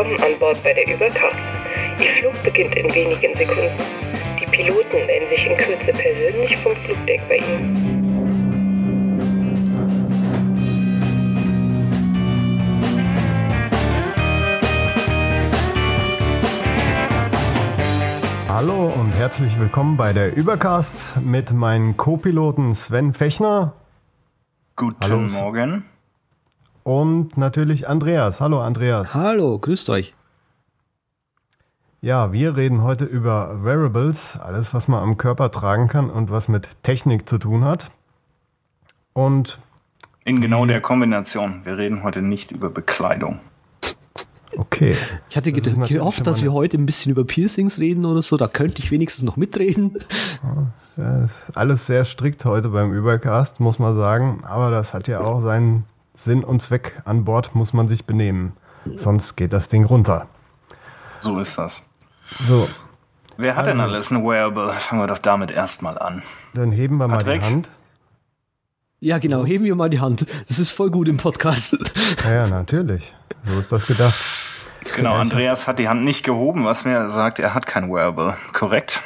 Willkommen an Bord bei der Übercast. Ihr Flug beginnt in wenigen Sekunden. Die Piloten melden sich in Kürze persönlich vom Flugdeck bei Ihnen. Hallo und herzlich willkommen bei der Übercast mit meinen Co-Piloten Sven Fechner. Guten Hallo. Morgen. Und natürlich Andreas. Hallo Andreas. Hallo, grüßt euch. Ja, wir reden heute über Wearables, alles was man am Körper tragen kann und was mit Technik zu tun hat. Und in genau der Kombination. Wir reden heute nicht über Bekleidung. Okay. Ich hatte das gehofft, dass wir heute ein bisschen über Piercings reden oder so. Da könnte ich wenigstens noch mitreden. Ja, ist alles sehr strikt heute beim Übercast, muss man sagen. Aber das hat ja auch seinen Sinn und Zweck. An Bord muss man sich benehmen. Sonst geht das Ding runter. So ist das. So. Wer hat also, denn alles ein Wearable? Fangen wir doch damit erstmal an. Dann heben wir mal die Hand. Ja, genau, heben wir mal die Hand. Das ist voll gut im Podcast. Ja, ja natürlich. So ist das gedacht. Genau, Andreas hat die Hand nicht gehoben, was mir sagt, er hat kein Wearable. Korrekt?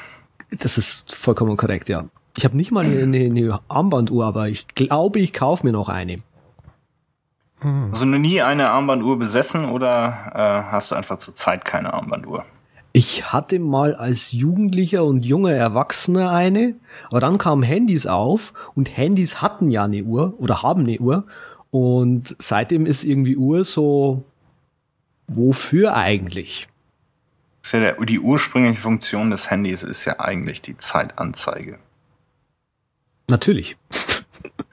Das ist vollkommen korrekt, ja. Ich habe nicht mal eine, eine, Armbanduhr, aber ich glaube, ich kaufe mir noch eine. Also noch nie eine Armbanduhr besessen oder äh, hast du einfach zur Zeit keine Armbanduhr? Ich hatte mal als Jugendlicher und junger Erwachsener eine, aber dann kamen Handys auf und Handys hatten ja eine Uhr oder haben eine Uhr und seitdem ist irgendwie Uhr so, wofür eigentlich? Ja der, die ursprüngliche Funktion des Handys ist ja eigentlich die Zeitanzeige. Natürlich.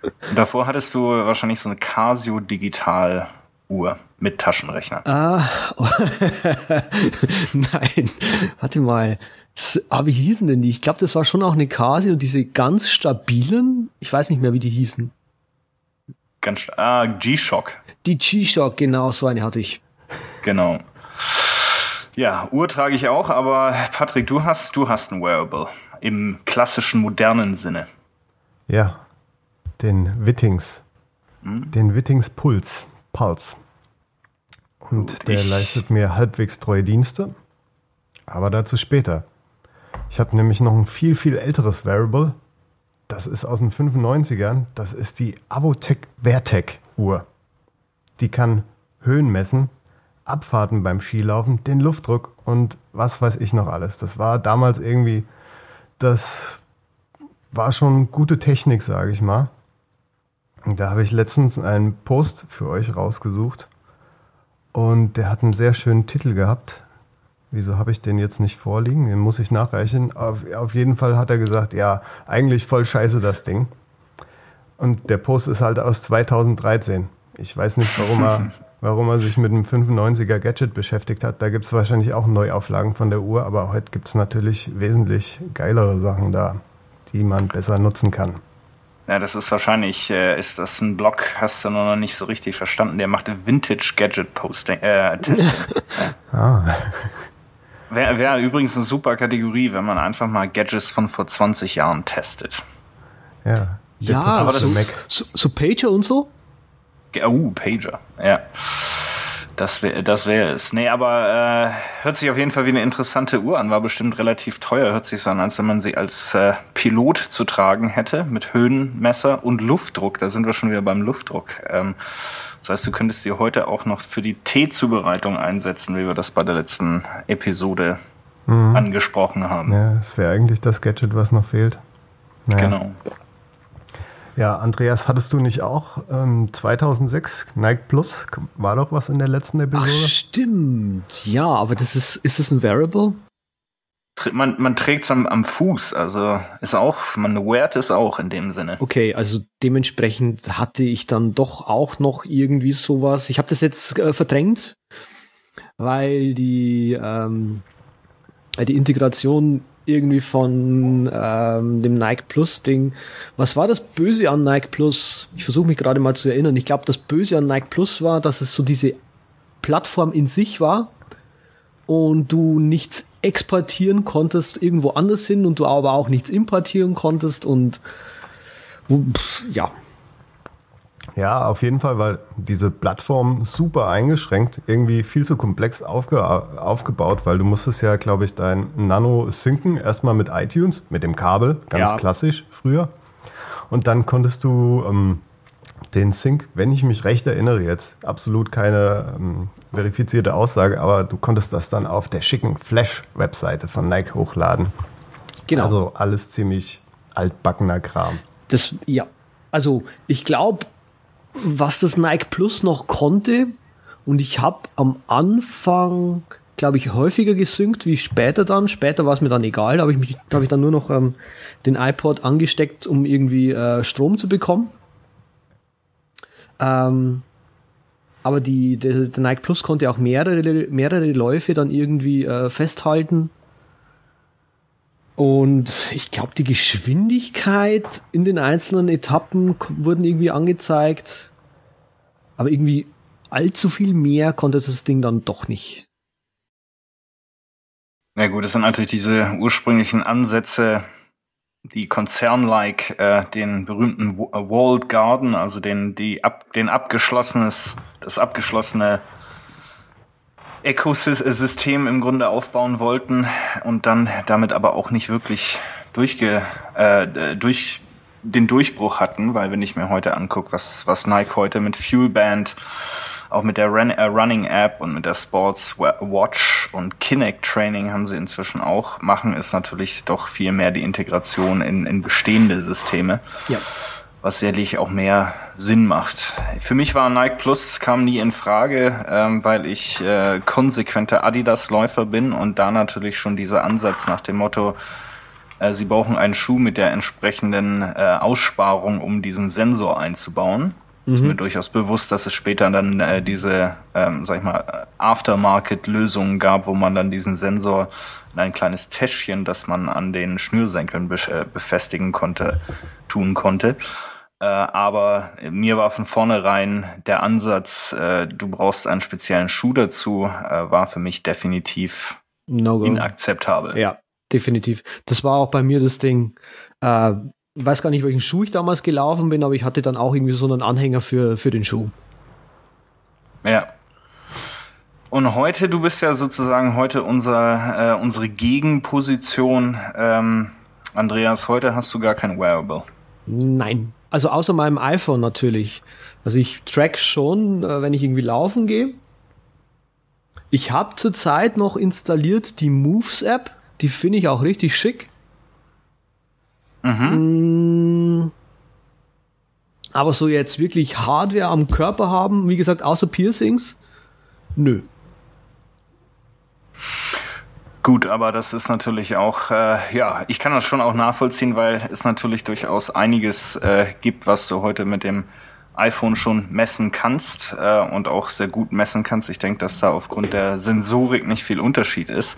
Und davor hattest du wahrscheinlich so eine Casio Digital Uhr mit Taschenrechner. Ah, oh. nein. Warte mal. Das, ah, wie hießen denn die? Ich glaube, das war schon auch eine Casio, diese ganz stabilen. Ich weiß nicht mehr, wie die hießen. Ganz, ah, G-Shock. Die G-Shock, genau, so eine hatte ich. Genau. Ja, Uhr trage ich auch, aber Patrick, du hast, du hast ein Wearable im klassischen modernen Sinne. Ja, den Wittings. Hm? Den Wittings Puls, Puls. Und Gut, der leistet mir halbwegs treue Dienste, aber dazu später. Ich habe nämlich noch ein viel, viel älteres Wearable, das ist aus den 95ern. Das ist die Avotec Vertec Uhr. Die kann Höhen messen, Abfahrten beim Skilaufen, den Luftdruck und was weiß ich noch alles. Das war damals irgendwie, das war schon gute Technik, sage ich mal. Da habe ich letztens einen Post für euch rausgesucht und der hat einen sehr schönen Titel gehabt. Wieso habe ich den jetzt nicht vorliegen? Den muss ich nachreichen. Auf, auf jeden Fall hat er gesagt, ja, eigentlich voll scheiße das Ding. Und der Post ist halt aus 2013. Ich weiß nicht, warum er, warum er sich mit einem 95er Gadget beschäftigt hat. Da gibt es wahrscheinlich auch Neuauflagen von der Uhr, aber heute gibt es natürlich wesentlich geilere Sachen da, die man besser nutzen kann. Ja, das ist wahrscheinlich, äh, ist das ein Blog, hast du noch nicht so richtig verstanden. Der machte Vintage Gadget Posting, äh, Testing. ja. ah. Wäre wär übrigens eine super Kategorie, wenn man einfach mal Gadgets von vor 20 Jahren testet. Ja. Ja, aber so, so, so, Pager und so? Oh, Pager, ja. Das wäre das wär es. Nee, aber äh, hört sich auf jeden Fall wie eine interessante Uhr an. War bestimmt relativ teuer. Hört sich so an, als wenn man sie als äh, Pilot zu tragen hätte. Mit Höhenmesser und Luftdruck. Da sind wir schon wieder beim Luftdruck. Ähm, das heißt, du könntest sie heute auch noch für die Teezubereitung einsetzen, wie wir das bei der letzten Episode mhm. angesprochen haben. Ja, das wäre eigentlich das Gadget, was noch fehlt. Naja. Genau. Ja, Andreas, hattest du nicht auch ähm, 2006 Nike Plus? War doch was in der letzten Episode? Ach, stimmt. Ja, aber das ist, ist es ein Variable? man, man trägt es am, am Fuß, also ist auch, man weart es auch in dem Sinne. Okay, also dementsprechend hatte ich dann doch auch noch irgendwie sowas. Ich habe das jetzt äh, verdrängt, weil die, ähm, die Integration irgendwie von ähm, dem Nike Plus Ding. Was war das Böse an Nike Plus? Ich versuche mich gerade mal zu erinnern. Ich glaube, das Böse an Nike Plus war, dass es so diese Plattform in sich war und du nichts exportieren konntest irgendwo anders hin und du aber auch nichts importieren konntest und ja. Ja, auf jeden Fall, weil diese Plattform super eingeschränkt, irgendwie viel zu komplex aufge aufgebaut, weil du musstest ja, glaube ich, dein Nano synken, erstmal mit iTunes, mit dem Kabel, ganz Ja. klassisch früher. Und dann konntest du ähm, den Sync, wenn ich mich recht erinnere, jetzt absolut keine ähm, verifizierte Aussage, aber du konntest das dann auf der schicken Flash-Webseite von Nike hochladen. Genau. Also alles ziemlich altbackener Kram. Das, ja. Also, ich glaube, was das Nike Plus noch konnte, und ich habe am Anfang, glaube ich, häufiger gesynkt wie später dann. Später war es mir dann egal, da habe ich, da hab ich dann nur noch ähm, den iPod angesteckt, um irgendwie äh, Strom zu bekommen. Ähm, aber die, der, der Nike Plus konnte auch mehrere, mehrere Läufe dann irgendwie äh, festhalten. Und ich glaube, die Geschwindigkeit in den einzelnen Etappen wurden irgendwie angezeigt. Aber irgendwie allzu viel mehr konnte das Ding dann doch nicht. Ja gut, das sind natürlich diese ursprünglichen Ansätze, die konzernlike äh, den berühmten Wa- Walled Garden, also den, die ab, den abgeschlossenes, das abgeschlossene Ökosystem im Grunde aufbauen wollten und dann damit aber auch nicht wirklich durchge, äh, durch den Durchbruch hatten, weil wenn ich mir heute angucke, was, was Nike heute mit Fuelband, auch mit der Run, äh, Running App und mit der Sports Wa- Watch und Kinect Training haben sie inzwischen auch, machen ist natürlich doch viel mehr die Integration in, in bestehende Systeme Ja. Was sicherlich auch mehr Sinn macht. Für mich war Nike Plus kam nie in Frage, ähm, weil ich äh, konsequenter Adidas-Läufer bin und da natürlich schon dieser Ansatz nach dem Motto, äh, sie brauchen einen Schuh mit der entsprechenden äh, Aussparung, um diesen Sensor einzubauen. Ist mir durchaus bewusst, dass es später dann äh, diese, ähm, sag ich mal, Aftermarket-Lösungen gab, wo man dann diesen Sensor in ein kleines Täschchen, das man an den Schnürsenkeln besch- äh, befestigen konnte, tun konnte. Äh, aber mir war von vornherein der Ansatz, äh, du brauchst einen speziellen Schuh dazu, äh, war für mich definitiv No inakzeptabel. Ja, definitiv. Das war auch bei mir das Ding. Äh, weiß gar nicht, welchen Schuh ich damals gelaufen bin, aber ich hatte dann auch irgendwie so einen Anhänger für, für den Schuh. Ja. Und heute, du bist ja sozusagen heute unser, äh, unsere Gegenposition. Ähm, Andreas, heute hast du gar kein Wearable. Nein. Also außer meinem iPhone natürlich. Also ich track schon, äh, wenn ich irgendwie laufen gehe. Ich habe zurzeit noch installiert die Moves App. Die finde ich auch richtig schick. Mm. Aber so jetzt wirklich Hardware am Körper haben, wie gesagt, außer Piercings, nö. Gut, aber das ist natürlich auch, äh, ja, ich kann das schon auch nachvollziehen, weil es natürlich durchaus einiges äh, gibt, was du heute mit dem iPhone schon messen kannst äh, und auch sehr gut messen kannst. Ich denke, dass da aufgrund der Sensorik nicht viel Unterschied ist.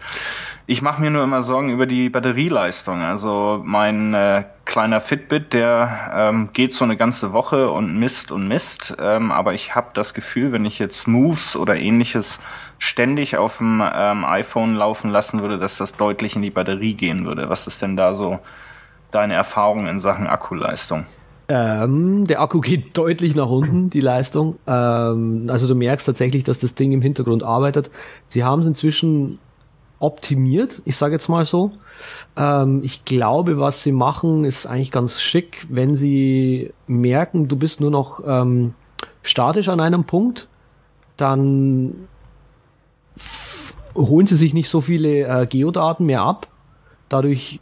Ich mache mir nur immer Sorgen über die Batterieleistung. Also mein äh, kleiner Fitbit, der ähm, geht so eine ganze Woche und misst und misst. Ähm, aber ich habe das Gefühl, wenn ich jetzt Moves oder ähnliches ständig auf dem ähm, iPhone laufen lassen würde, dass das deutlich in die Batterie gehen würde. Was ist denn da so deine Erfahrung in Sachen Akkuleistung? Ähm, der Akku geht deutlich nach unten, die Leistung. Ähm, also du merkst tatsächlich, dass das Ding im Hintergrund arbeitet. Sie haben es inzwischen optimiert, ich sage jetzt mal so. Ähm, ich glaube, was sie machen, ist eigentlich ganz schick, wenn sie merken, du bist nur noch ähm, statisch an einem Punkt, dann holen sie sich nicht so viele äh, Geodaten mehr ab. Dadurch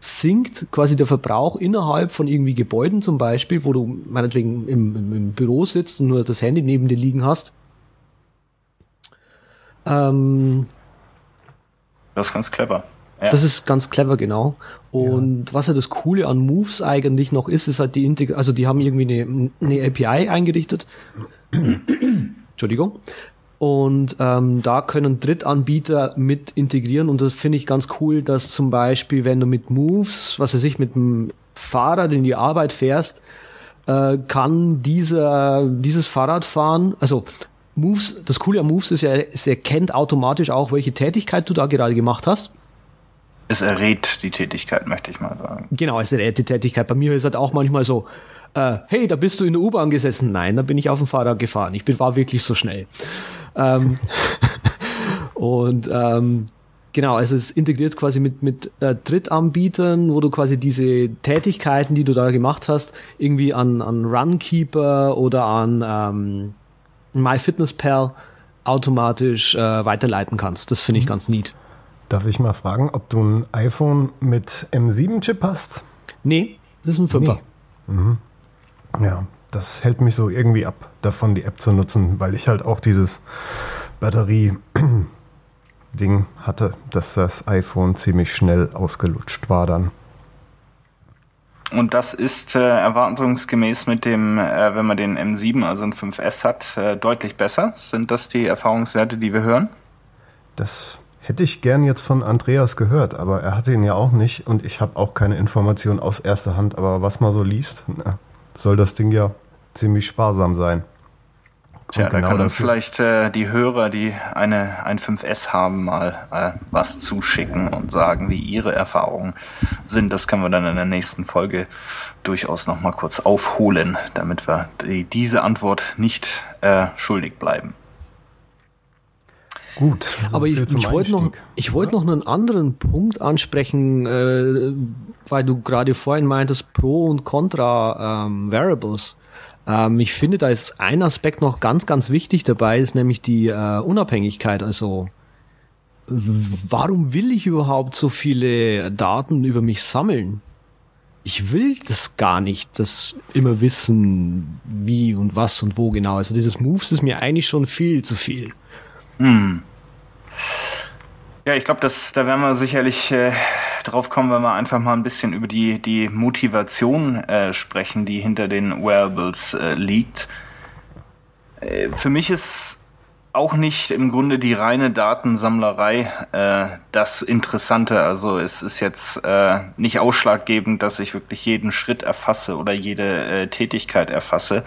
sinkt quasi der Verbrauch innerhalb von irgendwie Gebäuden zum Beispiel, wo du meinetwegen im, im, im Büro sitzt und nur das Handy neben dir liegen hast. Ähm, Das ist ganz clever. Ja. Das ist ganz clever, genau. Und was ja das Coole an Moves eigentlich noch ist, ist halt die Integration, also die haben irgendwie eine, eine API eingerichtet. Entschuldigung. Und ähm, da können Drittanbieter mit integrieren und das finde ich ganz cool, dass zum Beispiel, wenn du mit Moves, was weiß ich, mit dem Fahrrad in die Arbeit fährst, äh, kann dieser, dieses Fahrradfahren, also Moves, das Coole an Moves ist ja, es erkennt automatisch auch, welche Tätigkeit du da gerade gemacht hast. Es errät die Tätigkeit, möchte ich mal sagen. Genau, es ist eine Tätigkeit. Bei mir ist halt auch manchmal so, äh, hey, da bist du in der U-Bahn gesessen. Nein, da bin ich auf dem Fahrrad gefahren. Ich bin, war wirklich so schnell. Ähm, und ähm, genau, also es integriert quasi mit, mit äh, Drittanbietern, wo du quasi diese Tätigkeiten, die du da gemacht hast, irgendwie an, an Runkeeper oder an ähm, MyFitnessPal automatisch äh, weiterleiten kannst. Das finde ich mhm. ganz neat. Darf ich mal fragen, ob du ein iPhone mit M7-Chip hast? Nee, das ist ein 5er. Nee. Mhm. Ja, das hält mich so irgendwie ab, davon die App zu nutzen, weil ich halt auch dieses Batterie-Ding hatte, dass das iPhone ziemlich schnell ausgelutscht war dann. Und das ist äh, erwartungsgemäß mit dem, äh, wenn man den M7, also ein 5S hat, äh, deutlich besser. Sind das die Erfahrungswerte, die wir hören? Das hätte ich gern jetzt von Andreas gehört, aber er hatte ihn ja auch nicht und ich habe auch keine Information aus erster Hand. Aber was man so liest, na, soll das Ding ja ziemlich sparsam sein. Tja, genau da kann uns vielleicht äh, die Hörer, die eine, ein 5S haben, mal äh, was zuschicken und sagen, wie ihre Erfahrungen sind. Das können wir dann in der nächsten Folge durchaus noch mal kurz aufholen, damit wir die, diese Antwort nicht äh, schuldig bleiben. Gut. Also Aber ich, ich wollte noch, ich wollte noch einen anderen Punkt ansprechen, äh, weil du gerade vorhin meintest Pro und Contra ähm, Variables. Ähm, ich finde, da ist ein Aspekt noch ganz, ganz wichtig dabei, ist nämlich die äh, Unabhängigkeit. Also warum will ich überhaupt so viele Daten über mich sammeln? Ich will das gar nicht, das immer wissen, wie und was und wo genau. Also dieses Moves ist mir eigentlich schon viel zu viel. Hm. Ja, ich glaube, da werden wir sicherlich äh, drauf kommen, wenn wir einfach mal ein bisschen über die, die Motivation äh, sprechen, die hinter den Wearables äh, liegt. Äh, für mich ist auch nicht im Grunde die reine Datensammlerei äh, das Interessante. Also es ist jetzt äh, nicht ausschlaggebend, dass ich wirklich jeden Schritt erfasse oder jede äh, Tätigkeit erfasse.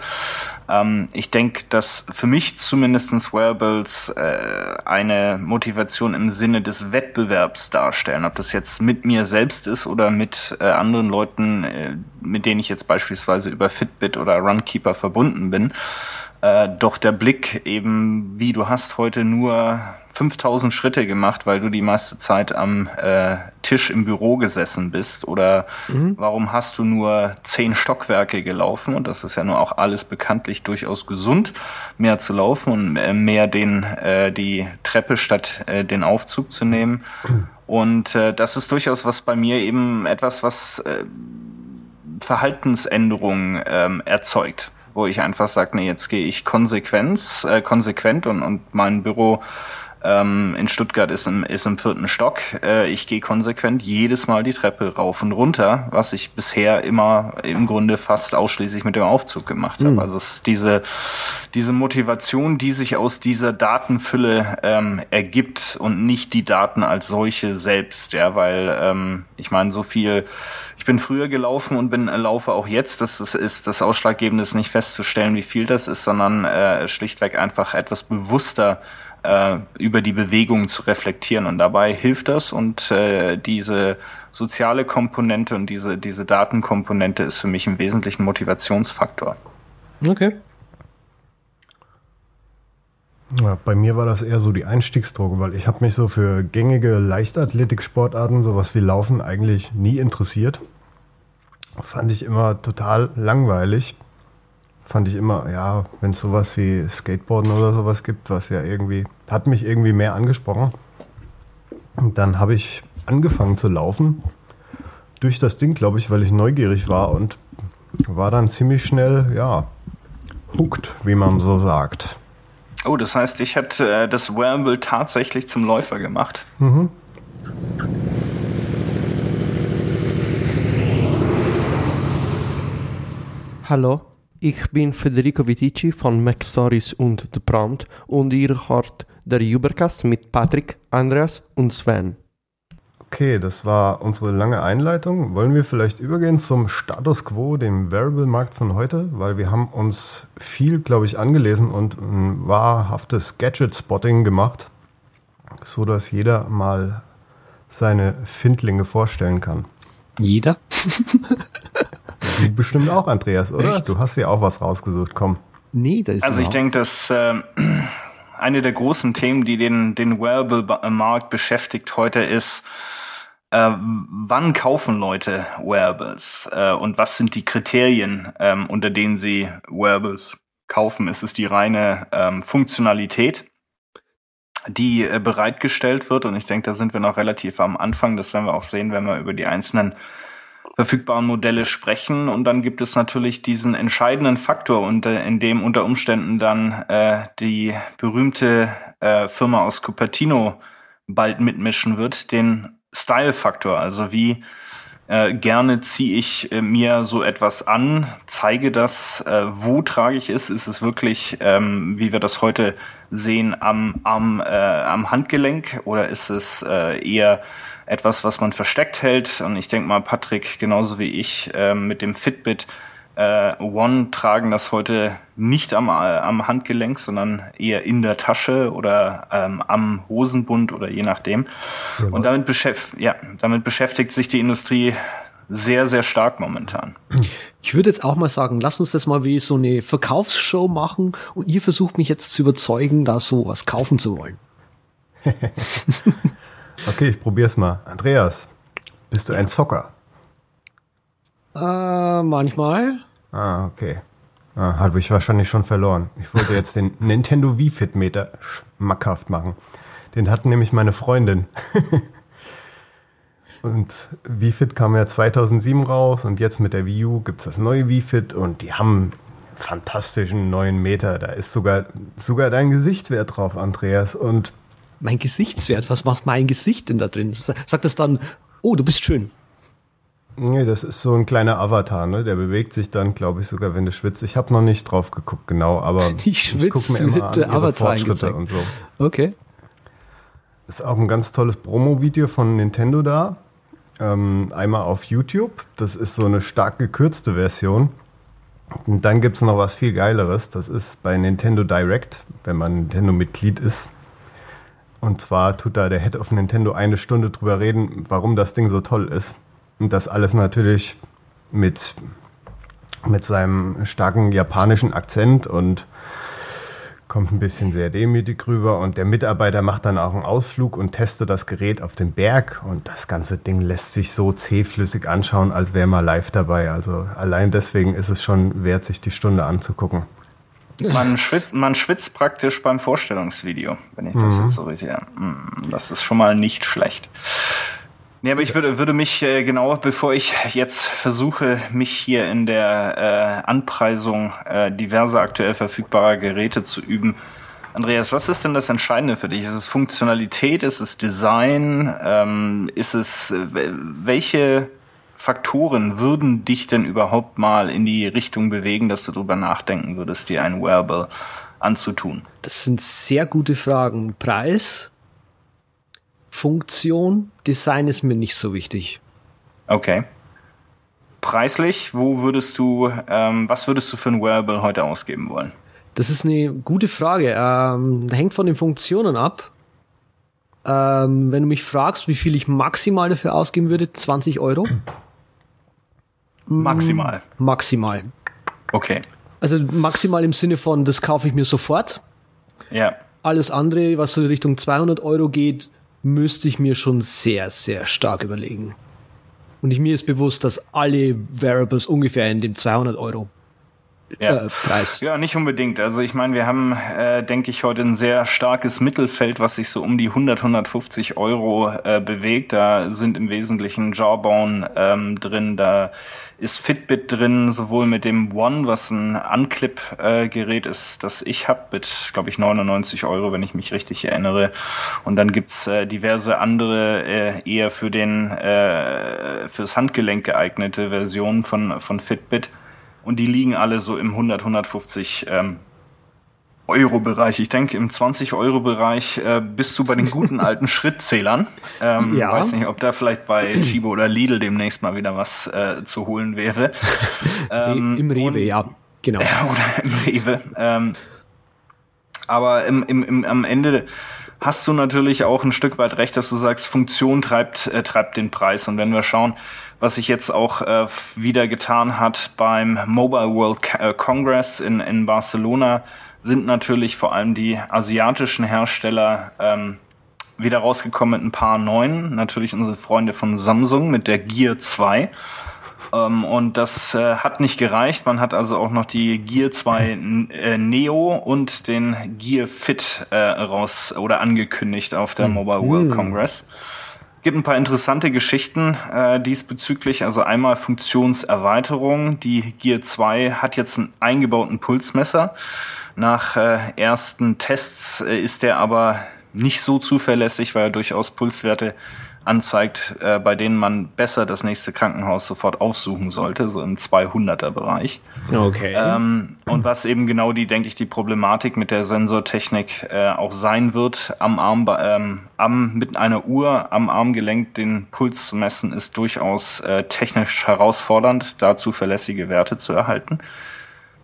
Ähm, ich denke, dass für mich zumindestens Wearables äh, eine Motivation im Sinne des Wettbewerbs darstellen. Ob das jetzt mit mir selbst ist oder mit äh, anderen Leuten, äh, mit denen ich jetzt beispielsweise über Fitbit oder Runkeeper verbunden bin. Äh, doch der Blick eben, wie du hast heute nur 5000 Schritte gemacht, weil du die meiste Zeit am äh, Tisch im Büro gesessen bist? Oder mhm. warum hast du nur zehn Stockwerke gelaufen? Und das ist ja nur auch alles bekanntlich durchaus gesund, mehr zu laufen und äh, mehr den, äh, die Treppe statt äh, den Aufzug zu nehmen. Und äh, das ist durchaus was bei mir eben etwas, was äh, Verhaltensänderungen ähm, erzeugt wo ich einfach sage, nee, jetzt gehe ich konsequent, äh, konsequent und, und mein Büro ähm, in Stuttgart ist im, ist im vierten Stock. Äh, ich gehe konsequent jedes Mal die Treppe rauf und runter, was ich bisher immer im Grunde fast ausschließlich mit dem Aufzug gemacht habe. Mhm. Also es ist diese, diese Motivation, die sich aus dieser Datenfülle ähm, ergibt und nicht die Daten als solche selbst, ja, weil ähm, ich meine, so viel ich bin früher gelaufen und bin laufe auch jetzt. Das ist, ist das Ausschlaggebende, ist nicht festzustellen, wie viel das ist, sondern äh, schlichtweg einfach etwas bewusster äh, über die Bewegung zu reflektieren. Und dabei hilft das und äh, diese soziale Komponente und diese, diese Datenkomponente ist für mich im Wesentlichen Motivationsfaktor. Okay. Ja, bei mir war das eher so die Einstiegsdroge, weil ich habe mich so für gängige Leichtathletik-Sportarten, sowas wie Laufen, eigentlich nie interessiert. Fand ich immer total langweilig fand ich immer, ja, wenn es sowas wie Skateboarden oder sowas gibt, was ja irgendwie, hat mich irgendwie mehr angesprochen. Und dann habe ich angefangen zu laufen. Durch das Ding, glaube ich, weil ich neugierig war und war dann ziemlich schnell, ja, hooked, wie man so sagt. Oh, das heißt, ich hätte äh, das Wearable tatsächlich zum Läufer gemacht. Mhm. Hallo, ich bin Federico Vitici von Mac Stories und The Prompt und ihr hört der Ubercast mit Patrick, Andreas und Sven. Okay, das war unsere lange Einleitung. Wollen wir vielleicht übergehen zum Status Quo, dem Variable-Markt von heute? Weil wir haben uns viel, glaube ich, angelesen und ein wahrhaftes Gadget-Spotting gemacht, so dass jeder mal seine Findlinge vorstellen kann. Jeder? Du bestimmt auch, Andreas, oder? Echt? Du hast ja auch was rausgesucht, komm. Nee, da ist Also ich denke, dass äh, eine der großen Themen, die den, den Wearable-Markt beschäftigt heute ist, äh, wann kaufen Leute Wearables äh, und was sind die Kriterien, ähm, unter denen sie Wearables kaufen? Ist es die reine ähm, Funktionalität, die äh, bereitgestellt wird? Und ich denke, da sind wir noch relativ am Anfang. Das werden wir auch sehen, wenn wir über die einzelnen verfügbaren Modelle sprechen. Und dann gibt es natürlich diesen entscheidenden Faktor, in dem unter Umständen dann äh, die berühmte äh, Firma aus Cupertino bald mitmischen wird, den Style-Faktor. Also wie äh, gerne ziehe ich äh, mir so etwas an, zeige das, äh, wo trage ich es. Ist es wirklich, ähm, wie wir das heute sehen, am, am, äh, am Handgelenk oder ist es äh, eher etwas, was man versteckt hält. Und ich denke mal, Patrick, genauso wie ich, äh, mit dem Fitbit äh, One tragen das heute nicht am, äh, am Handgelenk, sondern eher in der Tasche oder ähm, am Hosenbund oder je nachdem. Ja. Und damit, beschäft ja, damit beschäftigt sich die Industrie sehr, sehr stark momentan. Ich würde jetzt auch mal sagen, lass uns das mal wie so eine Verkaufsshow machen und ihr versucht mich jetzt zu überzeugen, da so was kaufen zu wollen. Okay, ich probier's mal. Andreas, bist du ein Zocker? Äh, manchmal. Ah, okay. Ah, habe ich wahrscheinlich schon verloren. Ich wollte jetzt den Nintendo Wii Fit Meter schmackhaft machen. Den hat nämlich meine Freundin. und Wii Fit kam ja 2007 raus und jetzt mit der Wii U gibt's das neue Wii Fit und die haben einen fantastischen neuen Meter. Da ist sogar, sogar dein Gesicht wert drauf, Andreas. Und mein Gesichtswert, was macht mein Gesicht denn da drin? Sagt das dann, oh, du bist schön. Nee, das ist so ein kleiner Avatar, ne? Der bewegt sich dann, glaube ich, sogar, wenn du schwitzt. Ich habe noch nicht drauf geguckt, genau, aber ich, ich gucke mir immer an ihre Fortschritte und so. Okay. Ist auch ein ganz tolles Promo-Video von Nintendo da. Ähm, einmal auf YouTube. Das ist so eine stark gekürzte Version. Und dann gibt es noch was viel Geileres. Das ist bei Nintendo Direct, wenn man Nintendo-Mitglied ist und zwar tut da der Head of Nintendo eine Stunde drüber reden, warum das Ding so toll ist. Und das alles natürlich mit, mit seinem starken japanischen Akzent und kommt ein bisschen sehr demütig rüber. Und der Mitarbeiter macht dann auch einen Ausflug und testet das Gerät auf dem Berg. Und das ganze Ding lässt sich so zähflüssig anschauen, als wäre man live dabei. Also allein deswegen ist es schon wert, sich die Stunde anzugucken. Man schwitzt, man schwitzt praktisch beim Vorstellungsvideo, wenn ich das mhm. jetzt so richtig. Mm, das ist schon mal nicht schlecht. Nee, aber ich würde, würde mich äh, genau, bevor ich jetzt versuche, mich hier in der äh, Anpreisung äh, diverser aktuell verfügbarer Geräte zu üben, Andreas, was ist denn das Entscheidende für dich? Ist es Funktionalität? Ist es Design? Ähm, ist es äh, welche Faktoren würden dich denn überhaupt mal in die Richtung bewegen, dass du darüber nachdenken würdest, dir ein Wearable anzutun? Das sind sehr gute Fragen. Preis, Funktion, Design ist mir nicht so wichtig. Okay. Preislich, wo würdest du, ähm, was würdest du für ein Wearable heute ausgeben wollen? Das ist eine gute Frage. Ähm, hängt von den Funktionen ab. Ähm, wenn du mich fragst, wie viel ich maximal dafür ausgeben würde, 20 Euro. Maximal. Maximal. Okay. Also maximal im Sinne von, das kaufe ich mir sofort. Ja. Alles andere, was so in Richtung 200 Euro geht, müsste ich mir schon sehr, sehr stark überlegen. Und ich, mir ist bewusst, dass alle Variables ungefähr in dem 200 Euro ja. Äh, Preis. Ja, nicht unbedingt. Also ich meine, wir haben, äh, denke ich, heute ein sehr starkes Mittelfeld, was sich so um die 100, 150 Euro äh, bewegt. Da sind im Wesentlichen Jawbone ähm, drin, da ist Fitbit drin, sowohl mit dem One, was ein Unclip-Gerät äh, ist, das ich habe, mit, glaube ich, 99 Euro, wenn ich mich richtig erinnere. Und dann gibt's äh, diverse andere, äh, eher für den äh, fürs Handgelenk geeignete Versionen von, von Fitbit. Und die liegen alle so im 100, 150 ähm, Euro-Bereich. Ich denke, im 20-Euro-Bereich äh, bist du bei den guten alten Schrittzählern. Ähm, ja. Weiß nicht, ob da vielleicht bei Chibo oder Lidl demnächst mal wieder was äh, zu holen wäre. Ähm, Im Rewe, und, ja, genau. oder im Rewe. Ähm, aber im, im, im, am Ende hast du natürlich auch ein Stück weit recht, dass du sagst, Funktion treibt, äh, treibt den Preis. Und wenn wir schauen, was sich jetzt auch äh, wieder getan hat beim Mobile World äh, Congress in, in Barcelona, sind natürlich vor allem die asiatischen Hersteller ähm, wieder rausgekommen mit ein paar neuen. Natürlich unsere Freunde von Samsung mit der Gear 2. Ähm, und das äh, hat nicht gereicht. Man hat also auch noch die Gear 2 äh, Neo und den Gear Fit äh, raus oder angekündigt auf der Mobile World hm. Congress. Gibt ein paar interessante Geschichten äh, diesbezüglich. Also einmal Funktionserweiterung. Die Gear 2 hat jetzt einen eingebauten Pulsmesser. Nach äh, ersten Tests äh, ist der aber nicht so zuverlässig, weil er durchaus Pulswerte anzeigt, äh, bei denen man besser das nächste Krankenhaus sofort aufsuchen sollte, so im 200er Bereich. Okay. Ähm, und was eben genau die, denke ich, die Problematik mit der Sensortechnik äh, auch sein wird, am Arm, ähm, am, mit einer Uhr am Armgelenk den Puls zu messen, ist durchaus äh, technisch herausfordernd, da zuverlässige Werte zu erhalten.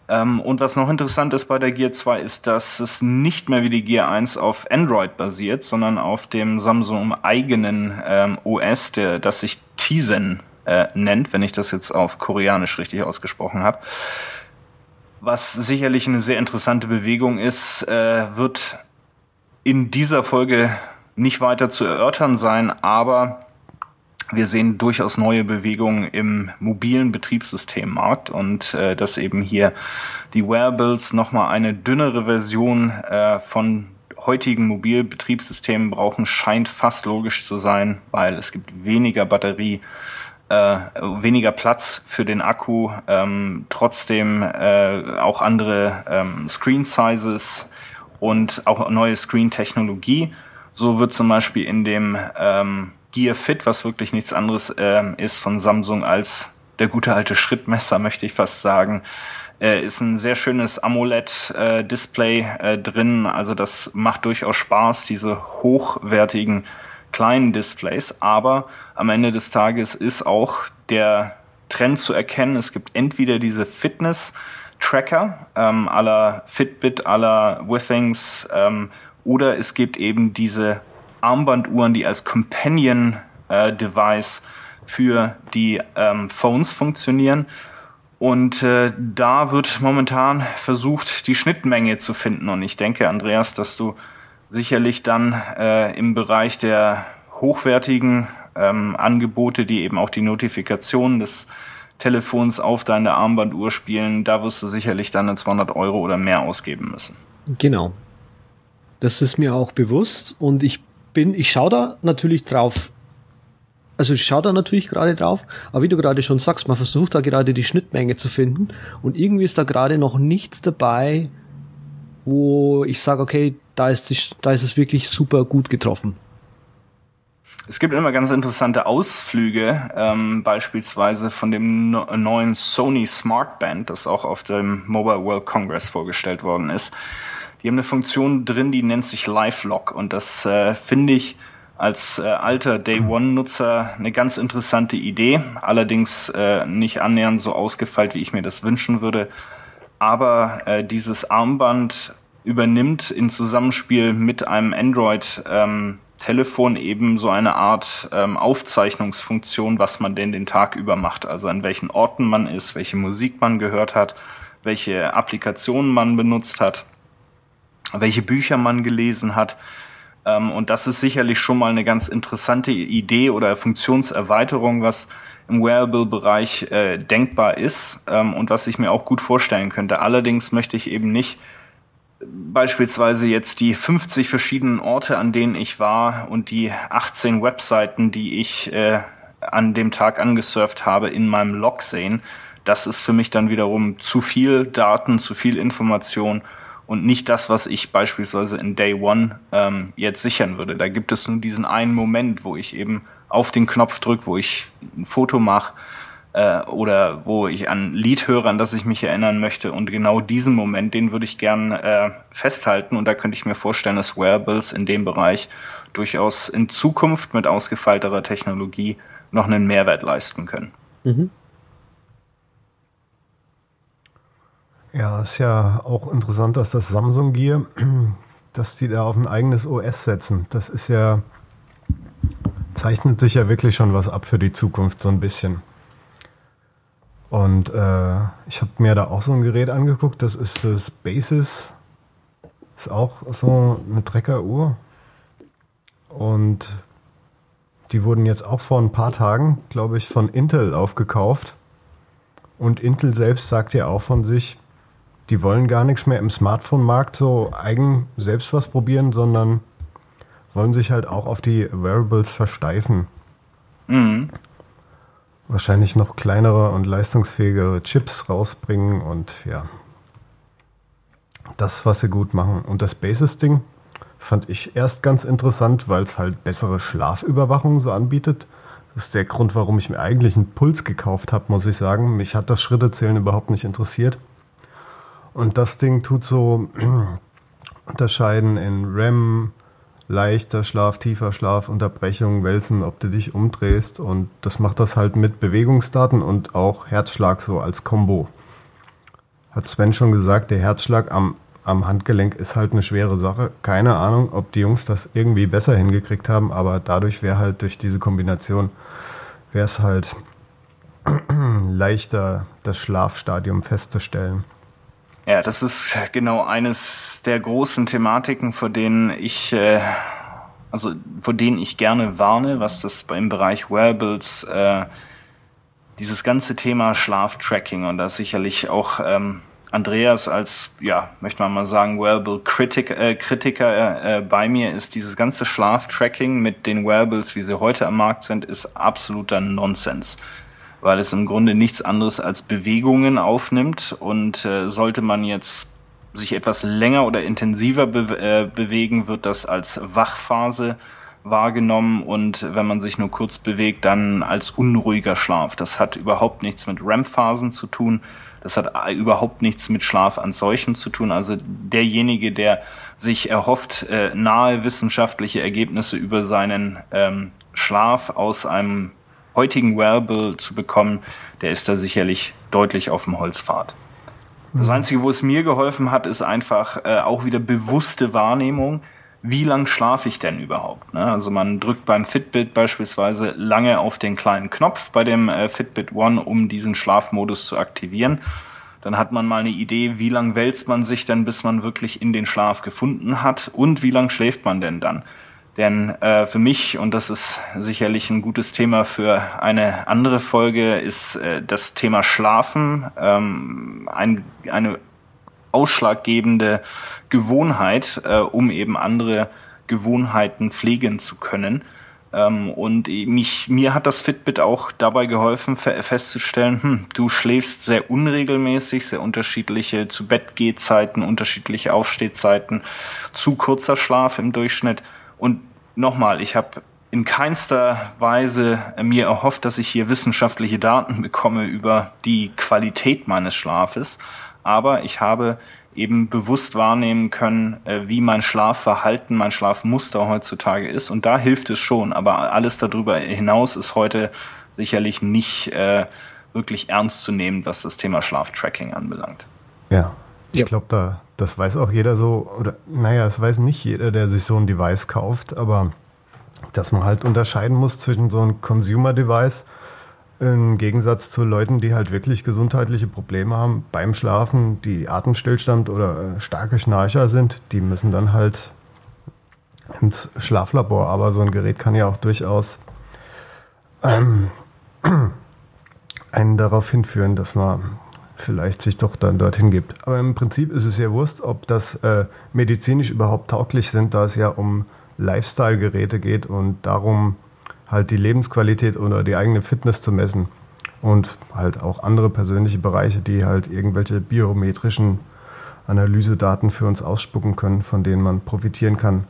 Ähm, und was noch interessant ist bei der Gear 2 ist, dass es nicht mehr wie die Gear 1 auf Android basiert, sondern auf dem Samsung eigenen ähm, OS, der, das sich Tizen äh, nennt, wenn ich das jetzt auf Koreanisch richtig ausgesprochen habe. Was sicherlich eine sehr interessante Bewegung ist, äh, wird in dieser Folge nicht weiter zu erörtern sein, aber wir sehen durchaus neue Bewegungen im mobilen Betriebssystemmarkt und äh, dass eben hier die Wearables nochmal eine dünnere Version äh, von heutigen Mobilbetriebssystemen brauchen, scheint fast logisch zu sein, weil es gibt weniger Batterie, äh, weniger Platz für den Akku, ähm, trotzdem äh, auch andere ähm, Screen Sizes und auch neue Screen-Technologie. So wird zum Beispiel in dem ähm, Gear Fit, was wirklich nichts anderes äh, ist von Samsung als der gute alte Schrittmesser, möchte ich fast sagen. Äh, ist ein sehr schönes AMOLED-Display äh, äh, drin. Also das macht durchaus Spaß, diese hochwertigen kleinen Displays. Aber am Ende des Tages ist auch der Trend zu erkennen. Es gibt entweder diese Fitness-Tracker ähm, aller Fitbit, aller Withings ähm, oder es gibt eben diese Armbanduhren, die als Companion-Device äh, für die ähm, Phones funktionieren. Und äh, da wird momentan versucht, die Schnittmenge zu finden. Und ich denke, Andreas, dass du sicherlich dann äh, im Bereich der hochwertigen ähm, Angebote, die eben auch die Notifikationen des Telefons auf deine Armbanduhr spielen, da wirst du sicherlich dann 200 Euro oder mehr ausgeben müssen. Genau. Das ist mir auch bewusst und ich bin, ich schaue da natürlich drauf. Also ich schaue da natürlich gerade drauf, aber wie du gerade schon sagst, man versucht da gerade die Schnittmenge zu finden und irgendwie ist da gerade noch nichts dabei, wo ich sage, okay, da ist, die, da ist es wirklich super gut getroffen. Es gibt immer ganz interessante Ausflüge, ähm, beispielsweise von dem no neuen Sony Smart Band, das auch auf dem Mobile World Congress vorgestellt worden ist. Die haben eine Funktion drin, die nennt sich Live-Lock und das äh, finde ich als äh, alter Day-One-Nutzer eine ganz interessante Idee, allerdings äh, nicht annähernd so ausgefeilt, wie ich mir das wünschen würde. Aber äh, dieses Armband übernimmt in Zusammenspiel mit einem Android-Telefon ähm, eben so eine Art ähm, Aufzeichnungsfunktion, was man denn den Tag über macht. Also an welchen Orten man ist, welche Musik man gehört hat, welche Applikationen man benutzt hat welche Bücher man gelesen hat. Ähm, und das ist sicherlich schon mal eine ganz interessante Idee oder Funktionserweiterung, was im Wearable-Bereich äh, denkbar ist ähm, und was ich mir auch gut vorstellen könnte. Allerdings möchte ich eben nicht beispielsweise jetzt die 50 verschiedenen Orte, an denen ich war und die 18 Webseiten, die ich äh, an dem Tag angesurft habe, in meinem Log sehen. Das ist für mich dann wiederum zu viel Daten, zu viel Information und nicht das, was ich beispielsweise in Day One ähm, jetzt sichern würde. Da gibt es nur diesen einen Moment, wo ich eben auf den Knopf drücke, wo ich ein Foto mache äh, oder wo ich an Lied höre, an das ich mich erinnern möchte. Und genau diesen Moment, den würde ich gern äh, festhalten. Und da könnte ich mir vorstellen, dass Wearables in dem Bereich durchaus in Zukunft mit ausgefeilterer Technologie noch einen Mehrwert leisten können. Mhm. Ja, ist ja auch interessant, dass das Samsung Gear dass die da auf ein eigenes OS setzen. Das ist ja, zeichnet sich ja wirklich schon was ab für die Zukunft, so ein bisschen. Und äh, ich habe mir da auch so ein Gerät angeguckt, das ist das Basis, ist auch so eine Treckeruhr. Und die wurden jetzt auch vor ein paar Tagen, glaube ich, von Intel aufgekauft. Und Intel selbst sagt ja auch von sich, die wollen gar nichts mehr im Smartphone-Markt so eigen selbst was probieren, sondern wollen sich halt auch auf die Wearables versteifen. Mhm. Wahrscheinlich noch kleinere und leistungsfähigere Chips rausbringen und ja, das, was sie gut machen. Und das Basis-Ding fand ich erst ganz interessant, weil es halt bessere Schlafüberwachung so anbietet. Das ist der Grund, warum ich mir eigentlich einen Puls gekauft habe, muss ich sagen. Mich hat das Schrittezählen überhaupt nicht interessiert. Und das Ding tut so unterscheiden in REM, leichter Schlaf, tiefer Schlaf, Unterbrechung, Wälzen, ob du dich umdrehst. Und das macht das halt mit Bewegungsdaten und auch Herzschlag so als Combo. Hat Sven schon gesagt, der Herzschlag am, am Handgelenk ist halt eine schwere Sache. Keine Ahnung, ob die Jungs das irgendwie besser hingekriegt haben, aber dadurch wäre halt durch diese Kombination, wäre es halt leichter, das Schlafstadium festzustellen. Ja, das ist genau eines der großen Thematiken, vor denen ich, äh, also vor denen ich gerne warne, was das im Bereich Wearables, äh, dieses ganze Thema Schlaftracking und da sicherlich auch ähm, Andreas als, ja, möchte man mal sagen, Wearable-Kritiker äh, Kritiker, äh, bei mir ist, dieses ganze Schlaftracking mit den Wearables, wie sie heute am Markt sind, ist absoluter Nonsens weil es im Grunde nichts anderes als Bewegungen aufnimmt und äh, sollte man jetzt sich etwas länger oder intensiver be äh, bewegen, wird das als Wachphase wahrgenommen und wenn man sich nur kurz bewegt, dann als unruhiger Schlaf. Das hat überhaupt nichts mit REM-Phasen zu tun. Das hat äh, überhaupt nichts mit Schlaf an solchen zu tun. Also derjenige, der sich erhofft, äh, nahe wissenschaftliche Ergebnisse über seinen ähm, Schlaf aus einem heutigen Wearable zu bekommen, der ist da sicherlich deutlich auf dem Holzpfad. Das mhm. Einzige, wo es mir geholfen hat, ist einfach äh, auch wieder bewusste Wahrnehmung. Wie lang schlafe ich denn überhaupt? Ne? Also man drückt beim Fitbit beispielsweise lange auf den kleinen Knopf bei dem äh, Fitbit One, um diesen Schlafmodus zu aktivieren. Dann hat man mal eine Idee, wie lang wälzt man sich denn, bis man wirklich in den Schlaf gefunden hat und wie lang schläft man denn dann? Denn äh, für mich, und das ist sicherlich ein gutes Thema für eine andere Folge, ist äh, das Thema Schlafen ähm, ein, eine ausschlaggebende Gewohnheit, äh, um eben andere Gewohnheiten pflegen zu können. Ähm, und mich, mir hat das Fitbit auch dabei geholfen, festzustellen, hm, du schläfst sehr unregelmäßig, sehr unterschiedliche zu Bett Gehzeiten, unterschiedliche Aufstehzeiten, zu kurzer Schlaf im Durchschnitt. Und nochmal, ich habe in keinster Weise mir erhofft, dass ich hier wissenschaftliche Daten bekomme über die Qualität meines Schlafes, aber ich habe eben bewusst wahrnehmen können, äh, wie mein Schlafverhalten, mein Schlafmuster heutzutage ist. Und da hilft es schon. Aber alles darüber hinaus ist heute sicherlich nicht äh, wirklich ernst zu nehmen, was das Thema Schlaftracking anbelangt. Ja, ich ja. glaube, da, das weiß auch jeder so, oder naja, es weiß nicht jeder, der sich so ein Device kauft, aber dass man halt unterscheiden muss zwischen so einem Consumer-Device im Gegensatz zu Leuten, die halt wirklich gesundheitliche Probleme haben beim Schlafen, die Atemstillstand oder äh, starke Schnarcher sind, die müssen dann halt ins Schlaflabor. Aber so ein Gerät kann ja auch durchaus ähm, einen darauf hinführen, dass man vielleicht sich doch dann dorthin gibt. Aber im Prinzip ist es ja Wurst, ob das äh, medizinisch überhaupt tauglich sind, da es ja um Lifestyle-Geräte geht und darum halt die Lebensqualität oder die eigene Fitness zu messen und halt auch andere persönliche Bereiche, die halt irgendwelche biometrischen Analysedaten für uns ausspucken können, von denen man profitieren kann.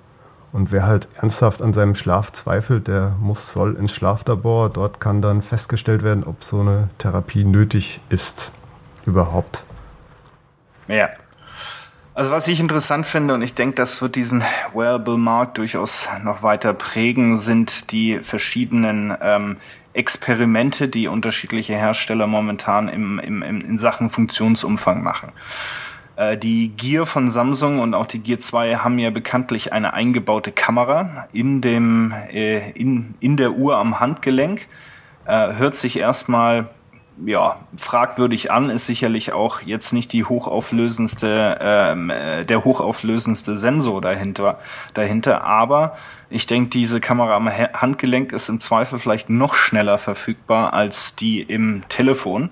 Und wer halt ernsthaft an seinem Schlaf zweifelt, der muss, soll ins Schlaflabor. Dort kann dann festgestellt werden, ob so eine Therapie nötig ist überhaupt. Ja. Also was ich interessant finde, und ich denke, das wird diesen Wearable-Markt durchaus noch weiter prägen, sind die verschiedenen ähm, Experimente, die unterschiedliche Hersteller momentan im, im, im, in Sachen Funktionsumfang machen. Äh, die Gear von Samsung und auch die Gear 2 haben ja bekanntlich eine eingebaute Kamera in, dem, äh, in, in der Uhr am Handgelenk. Äh, hört sich erstmal ja, fragwürdig an, ist sicherlich auch jetzt nicht die hochauflösendste, ähm, äh, der hochauflösendste Sensor dahinter, dahinter. Aber ich denke, diese Kamera am Handgelenk ist im Zweifel vielleicht noch schneller verfügbar als die im Telefon,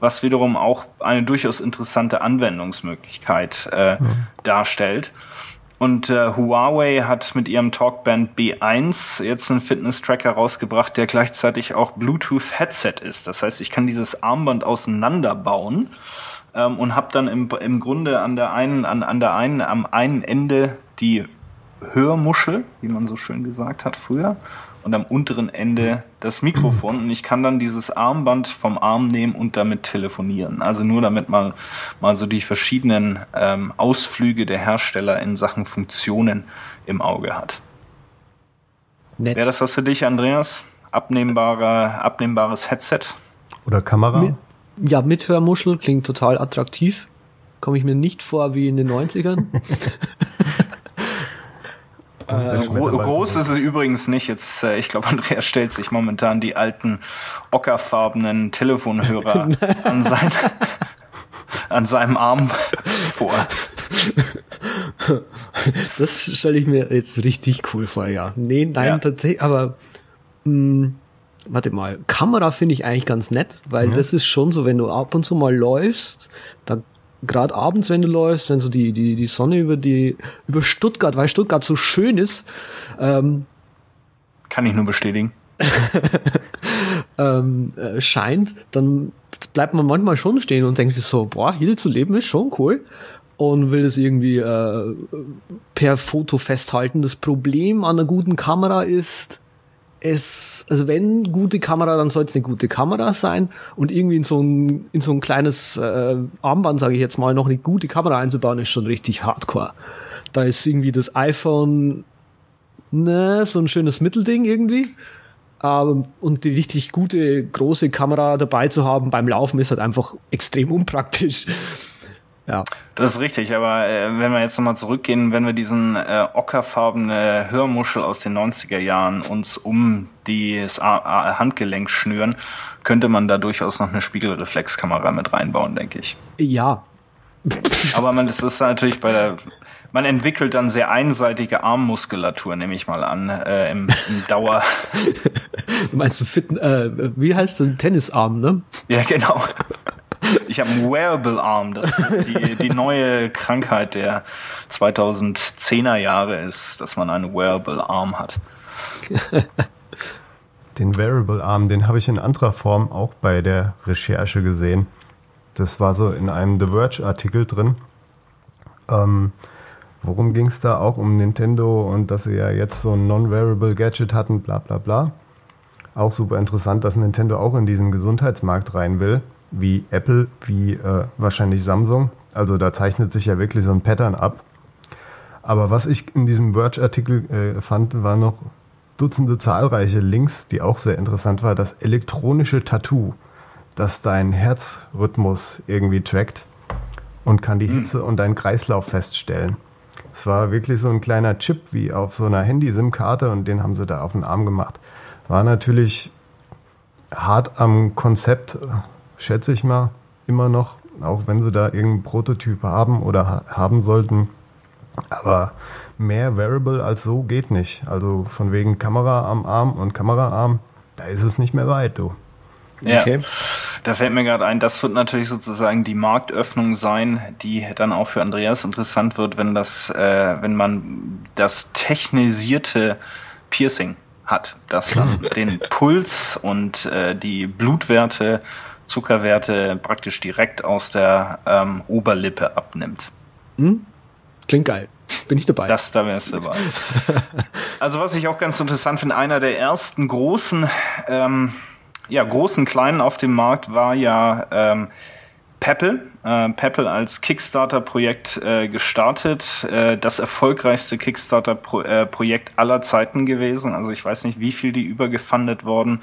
was wiederum auch eine durchaus interessante Anwendungsmöglichkeit äh, mhm. darstellt. Und äh, Huawei hat mit ihrem Talkband B1 jetzt einen Fitness-Tracker rausgebracht, der gleichzeitig auch Bluetooth-Headset ist. Das heißt, ich kann dieses Armband auseinanderbauen ähm, und habe dann im, im Grunde an der einen, an, an der einen, am einen Ende die Hörmuschel, wie man so schön gesagt hat früher, und am unteren Ende das Mikrofon und ich kann dann dieses Armband vom Arm nehmen und damit telefonieren. Also nur damit man mal so die verschiedenen ähm, Ausflüge der Hersteller in Sachen Funktionen im Auge hat. Wäre das was für dich, Andreas? Abnehmbare, abnehmbares Headset? Oder Kamera? Mit, ja, mit Hörmuschel klingt total attraktiv. Komme ich mir nicht vor wie in den 90ern. Äh, gro groß ist es übrigens nicht. Jetzt, äh, ich glaube, Andreas stellt sich momentan die alten ockerfarbenen Telefonhörer an, sein, an seinem Arm vor. Das stelle ich mir jetzt richtig cool vor, ja. Nee, nein, ja. tatsächlich, aber mh, hm, warte mal, Kamera finde ich eigentlich ganz nett, weil ja. das ist schon so, wenn du ab und zu mal läufst, dann gerade abends, wenn du läufst, wenn so die, die, die Sonne über die, über Stuttgart, weil Stuttgart so schön ist, ähm, kann ich nur bestätigen. ähm, äh, scheint, dann bleibt man manchmal schon stehen und denkt sich so, boah, hier zu leben ist schon cool und will es irgendwie äh, per Foto festhalten. Das Problem an einer guten Kamera ist, es, also wenn gute Kamera, dann soll es eine gute Kamera sein und irgendwie in so ein, in so ein kleines äh, Armband, sage ich jetzt mal, noch eine gute Kamera einzubauen, ist schon richtig hardcore. Da ist irgendwie das iPhone, ne, so ein schönes Mittelding irgendwie. Aber, und die richtig gute, große Kamera dabei zu haben beim Laufen ist halt einfach extrem unpraktisch. Ja. Das ist richtig, aber äh, wenn wir jetzt nochmal zurückgehen, wenn wir diesen äh, ockerfarbene Hörmuschel aus den 90er Jahren uns um das Handgelenk schnüren, könnte man da durchaus noch eine Spiegelreflexkamera mit reinbauen, denke ich. Ja. aber man, das ist natürlich bei der, man entwickelt dann sehr einseitige Armmuskulatur, nehme ich mal an, äh, im, im Dauer. Meinst du Fit, äh, wie heißt das, Tennisarm, ne? Ja, genau. Ich habe einen Wearable Arm. Das ist die, die neue Krankheit der 2010er Jahre ist, dass man einen Wearable Arm hat. Den Wearable Arm, den habe ich in anderer Form auch bei der Recherche gesehen. Das war so in einem The Verge-Artikel drin. Ähm, worum ging es da auch um Nintendo und dass sie ja jetzt so ein Non-Wearable Gadget hatten, bla bla bla. Auch super interessant, dass Nintendo auch in diesen Gesundheitsmarkt rein will wie Apple, wie äh, wahrscheinlich Samsung. Also da zeichnet sich ja wirklich so ein Pattern ab. Aber was ich in diesem Verge-Artikel äh, fand, war noch Dutzende zahlreiche Links, die auch sehr interessant war. Das elektronische Tattoo, das deinen Herzrhythmus irgendwie trackt und kann die hm. Hitze und deinen Kreislauf feststellen. Es war wirklich so ein kleiner Chip wie auf so einer Handy-SIM-Karte und den haben sie da auf den Arm gemacht. War natürlich hart am Konzept schätze ich mal, immer noch, auch wenn sie da irgendeinen Prototyp haben oder haben sollten. Aber mehr Variable als so geht nicht. Also von wegen Kamera am Arm und Kameraarm, da ist es nicht mehr weit, du. Ja, okay. da fällt mir gerade ein, das wird natürlich sozusagen die Marktöffnung sein, die dann auch für Andreas interessant wird, wenn das, äh, wenn man das technisierte Piercing hat, das dann den Puls und äh, die Blutwerte Zuckerwerte praktisch direkt aus der ähm, Oberlippe abnimmt. Hm? Klingt geil. Bin ich dabei. Das, da wärst du dabei. also was ich auch ganz interessant finde, einer der ersten großen, ähm, ja, großen Kleinen auf dem Markt war ja ähm, Peppel. Äh, Peppel als Kickstarter-Projekt äh, gestartet. Äh, das erfolgreichste Kickstarter-Projekt äh, aller Zeiten gewesen. Also ich weiß nicht, wie viel die übergefundet worden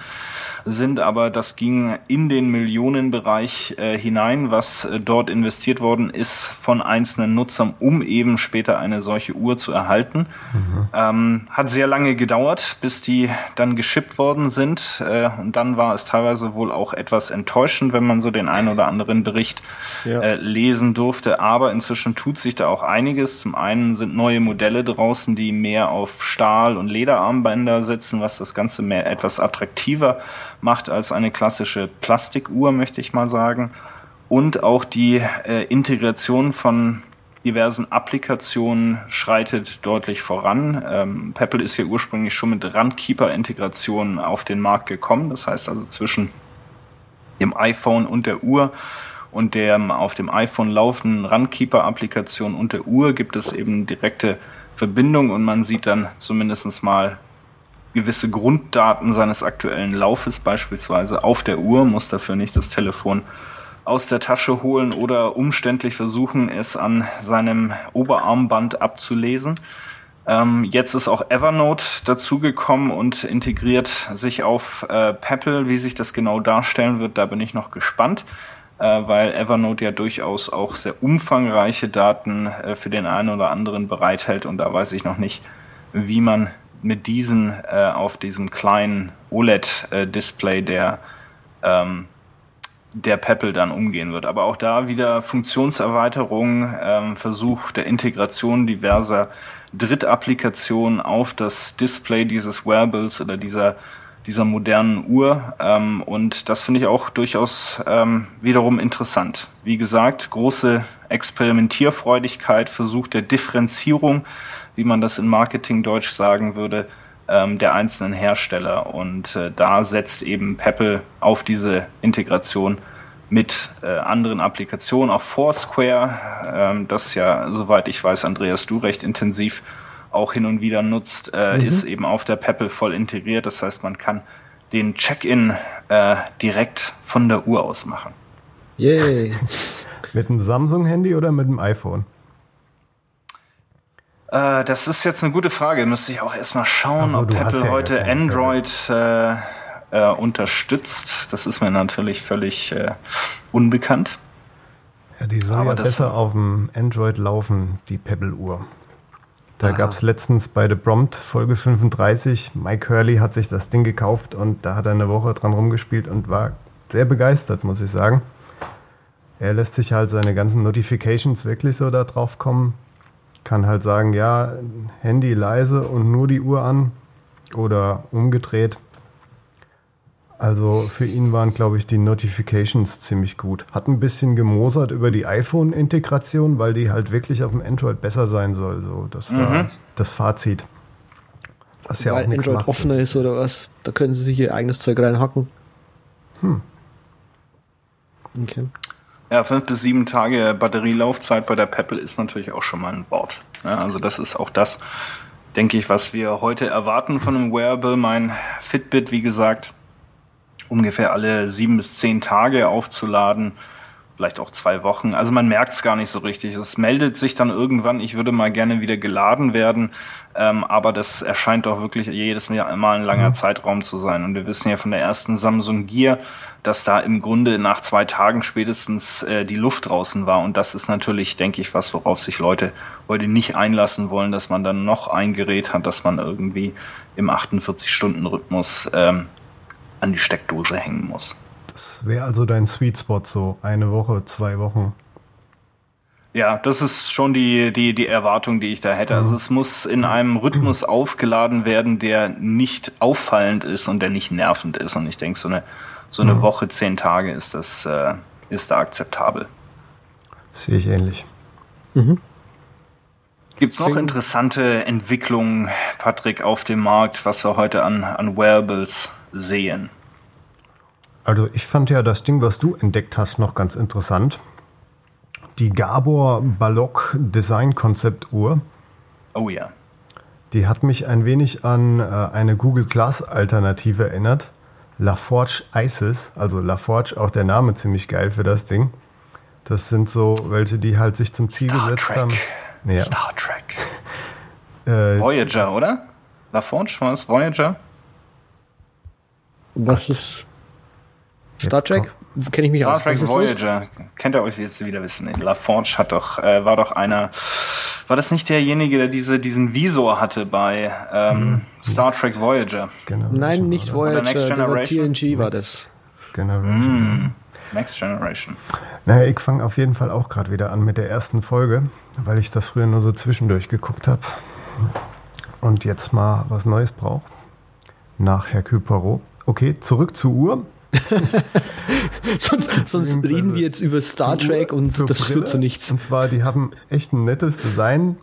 sind, aber das ging in den Millionenbereich äh, hinein, was äh, dort investiert worden ist von einzelnen Nutzern, um eben später eine solche Uhr zu erhalten. Mhm. Ähm, hat sehr lange gedauert, bis die dann geschippt worden sind. Und dann war es teilweise wohl auch etwas enttäuschend, wenn man so den einen oder anderen Bericht ja. Äh, lesen durfte. Aber inzwischen tut sich da auch einiges. Zum einen sind neue Modelle draußen, die mehr auf Stahl- und Lederarmbänder setzen, was das Ganze mehr etwas attraktiver macht als eine klassische Plastikuhr, möchte ich mal sagen. Und auch die äh, Integration von diversen Applikationen schreitet deutlich voran. Ähm, Peppel ist ja ursprünglich schon mit Randkeeper-Integrationen auf den Markt gekommen. Das heißt also zwischen dem iPhone und der Uhr und der auf dem iPhone laufenden Randkeeper-Applikation und der Uhr gibt es eben direkte Verbindung und man sieht dann zumindest mal gewisse Grunddaten seines aktuellen Laufes beispielsweise auf der Uhr, muss dafür nicht das Telefon aus der Tasche holen oder umständlich versuchen, es an seinem Oberarmband abzulesen. Ähm, jetzt ist auch Evernote dazugekommen und integriert sich auf äh, Peppel. Wie sich das genau darstellen wird, da bin ich noch gespannt, weil Evernote ja durchaus auch sehr umfangreiche Daten äh, für den einen oder anderen bereithält und da weiß ich noch nicht, wie man mit diesen äh, auf diesem kleinen OLED-Display der, ähm, der Peppel dann umgehen wird. Aber auch da wieder Funktionserweiterung, ähm, Versuch der Integration diverser Drittapplikationen auf das Display dieses Wearables oder dieser dieser modernen Uhr. Ähm, und das finde ich auch durchaus ähm, wiederum interessant. Wie gesagt, große Experimentierfreudigkeit, Versuch der Differenzierung wie man das in Marketingdeutsch sagen würde, ähm, der einzelnen Hersteller. Und äh, da setzt eben Peppel auf diese Integration mit äh, anderen Applikationen, auch Foursquare, ähm, das ja, soweit ich weiß, Andreas, du recht intensiv auch hin und wieder nutzt, äh, mhm. ist eben auf der Peppel voll integriert. Das heißt, man kann den Check-in äh, direkt von der Uhr aus machen. Yay. mit einem Samsung-Handy oder mit dem iPhone? Äh, das ist jetzt eine gute Frage. Müsste ich auch erstmal schauen, so, ob Apple ja heute Android äh, äh, unterstützt. Das ist mir natürlich völlig äh, unbekannt. Ja, die soll Aber ja besser auf dem Android laufen, die Pebble-Uhr. Da gab es letztens bei The Prompt Folge 35, Mike Hurley hat sich das Ding gekauft und da hat er eine Woche dran rumgespielt und war sehr begeistert, muss ich sagen. Er lässt sich halt seine ganzen Notifications wirklich so da drauf kommen kann halt sagen, ja, Handy leise und nur die Uhr an oder umgedreht. Also für ihn waren, glaube ich, die Notifications ziemlich gut. Hat ein bisschen gemosert über die iPhone-Integration, weil die halt wirklich auf dem Android besser sein soll. So, das mhm. war das Fazit. Was ja weil auch nichts Android macht, offener ist oder was? Da können sie sich ihr eigenes Zeug reinhacken. Hm. Okay. Ja, fünf bis sieben Tage Batterielaufzeit bei der Peppel ist natürlich auch schon mal ein Wort. Ja, also das ist auch das, denke ich, was wir heute erwarten von einem Wearable. Mein Fitbit, wie gesagt, ungefähr alle sieben bis zehn Tage aufzuladen, vielleicht auch zwei Wochen. Also man merkt es gar nicht so richtig. Es meldet sich dann irgendwann, ich würde mal gerne wieder geladen werden, ähm, aber das erscheint doch wirklich jedes Mal ein langer mhm. Zeitraum zu sein. Und wir wissen ja von der ersten Samsung Gear, dass da im Grunde nach zwei Tagen spätestens äh, die Luft draußen war. Und das ist natürlich, denke ich, was, worauf sich Leute heute nicht einlassen wollen, dass man dann noch ein Gerät hat, dass man irgendwie im 48-Stunden-Rhythmus ähm, an die Steckdose hängen muss. Das wäre also dein Sweet Spot, so eine Woche, zwei Wochen. Ja, das ist schon die, die, die Erwartung, die ich da hätte. Also mhm. es muss in einem Rhythmus aufgeladen werden, der nicht auffallend ist und der nicht nervend ist. Und ich denke, so eine so eine mhm. Woche, zehn Tage ist das äh, ist da akzeptabel. Sehe ich ähnlich. Mhm. Gibt es noch interessante Entwicklungen, Patrick, auf dem Markt, was wir heute an, an Wearables sehen? Also ich fand ja das Ding, was du entdeckt hast, noch ganz interessant. Die Gabor Balok Design Konzept Uhr. Oh ja. Die hat mich ein wenig an äh, eine Google Glass Alternative erinnert. LaForge Isis, also LaForge, auch der Name ziemlich geil für das Ding. Das sind so welche, die halt sich zum Ziel Star gesetzt Trek. haben. Ja. Star Trek. Äh, Voyager, oder? LaForge war es Voyager? Was ist Star Trek? Kenne ich mich Star aus. Trek ist los? Voyager. Kennt ihr euch jetzt wieder wissen? LaForge hat doch, äh, war doch einer. War das nicht derjenige, der diese, diesen Visor hatte bei ähm, Star Trek Voyager? Generation, Nein, nicht oder? Oder Next Voyager, der war Generation? TNG war das. Generation. Next Generation. Naja, ich fange auf jeden Fall auch gerade wieder an mit der ersten Folge, weil ich das früher nur so zwischendurch geguckt habe. Und jetzt mal was Neues brauche. Nach Hercule Poirot. Okay, zurück zur Uhr. sonst sonst reden wir jetzt über Star Trek Uhr, und das führt Brille. zu nichts. Und zwar, die haben echt ein nettes Design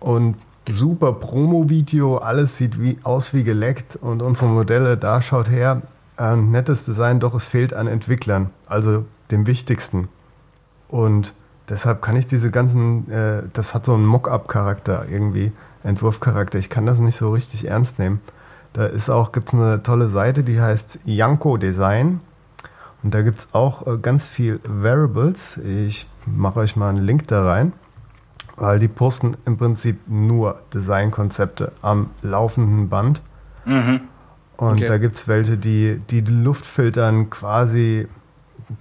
und super Promo-Video. Alles sieht wie, aus wie geleckt und unsere Modelle, da schaut her. Ein nettes Design, doch es fehlt an Entwicklern, also dem Wichtigsten. Und deshalb kann ich diese ganzen, äh, das hat so einen Mock-up-Charakter irgendwie, Entwurfcharakter. Ich kann das nicht so richtig ernst nehmen. Da ist auch, gibt es eine tolle Seite, die heißt Yanko Design. Und da gibt es auch äh, ganz viel Variables. Ich mache euch mal einen Link da rein, weil die posten im Prinzip nur Designkonzepte am laufenden Band. Und Okay. da gibt es welche, die, die die Luft filtern quasi.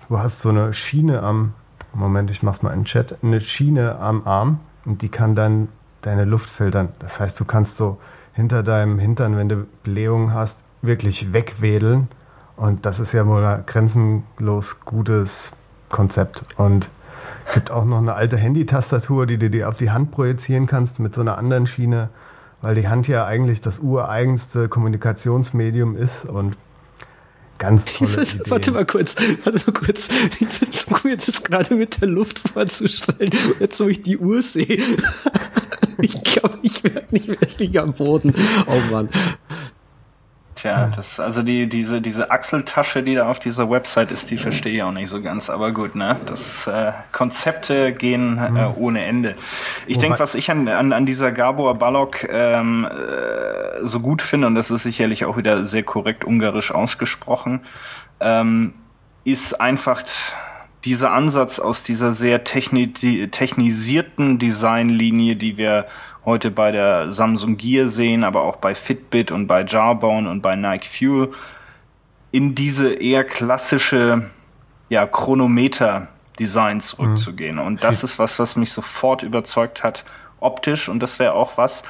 Du hast so eine Schiene am, Moment, ich mach's mal in den Chat, eine Schiene am Arm und die kann dann deine Luft filtern. Das heißt, du kannst so hinter deinem Hintern, wenn du Blähungen hast, wirklich wegwedeln. Und das ist ja wohl ein grenzenlos gutes Konzept. Und gibt auch noch eine alte Handy-Tastatur, die du dir auf die Hand projizieren kannst mit so einer anderen Schiene, weil die Hand ja eigentlich das ureigenste Kommunikationsmedium ist und ganz tolle Idee. warte mal kurz, warte mal kurz. Ich versuche mir das gerade mit der Luft vorzustellen, jetzt wo ich die Uhr sehe. Ich glaube, ich werde nicht wirklich am Boden. Oh Mann. Tja, das, also die, diese, diese Achseltasche, die da auf dieser Website ist, die verstehe ich auch nicht so ganz. Aber gut, ne? Das äh, Konzepte gehen äh, ohne Ende. Ich denke, was ich an, an, an dieser Gabor Balog ähm, äh, so gut finde, und das ist sicherlich auch wieder sehr korrekt ungarisch ausgesprochen, ähm, ist einfach dieser Ansatz aus dieser sehr techni technisierten Designlinie, die wir heute bei der Samsung Gear sehen, aber auch bei Fitbit und bei Jawbone und bei Nike Fuel, in diese eher klassische ja, Chronometer-Design zurückzugehen. Und das ist was, was mich sofort überzeugt hat, optisch. Und das wäre auch was,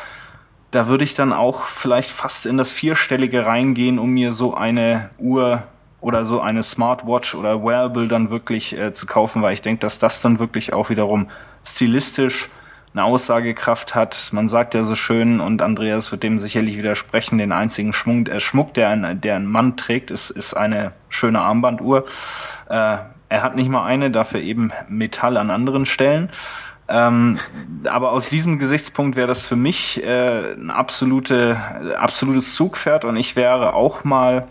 da würde ich dann auch vielleicht fast in das Vierstellige reingehen, um mir so eine Uhr oder so eine Smartwatch oder Wearable dann wirklich äh, zu kaufen, weil ich denke, dass das dann wirklich auch wiederum stilistisch eine Aussagekraft hat. Man sagt ja so schön, und Andreas wird dem sicherlich widersprechen, den einzigen Schmuck, äh, Schmuck der, ein, der ein Mann trägt, ist, ist eine schöne Armbanduhr. Äh, er hat nicht mal eine, dafür eben Metall an anderen Stellen. Ähm, aber aus diesem Gesichtspunkt wäre das für mich äh, ein absolute, absolutes Zugpferd und ich wäre auch mal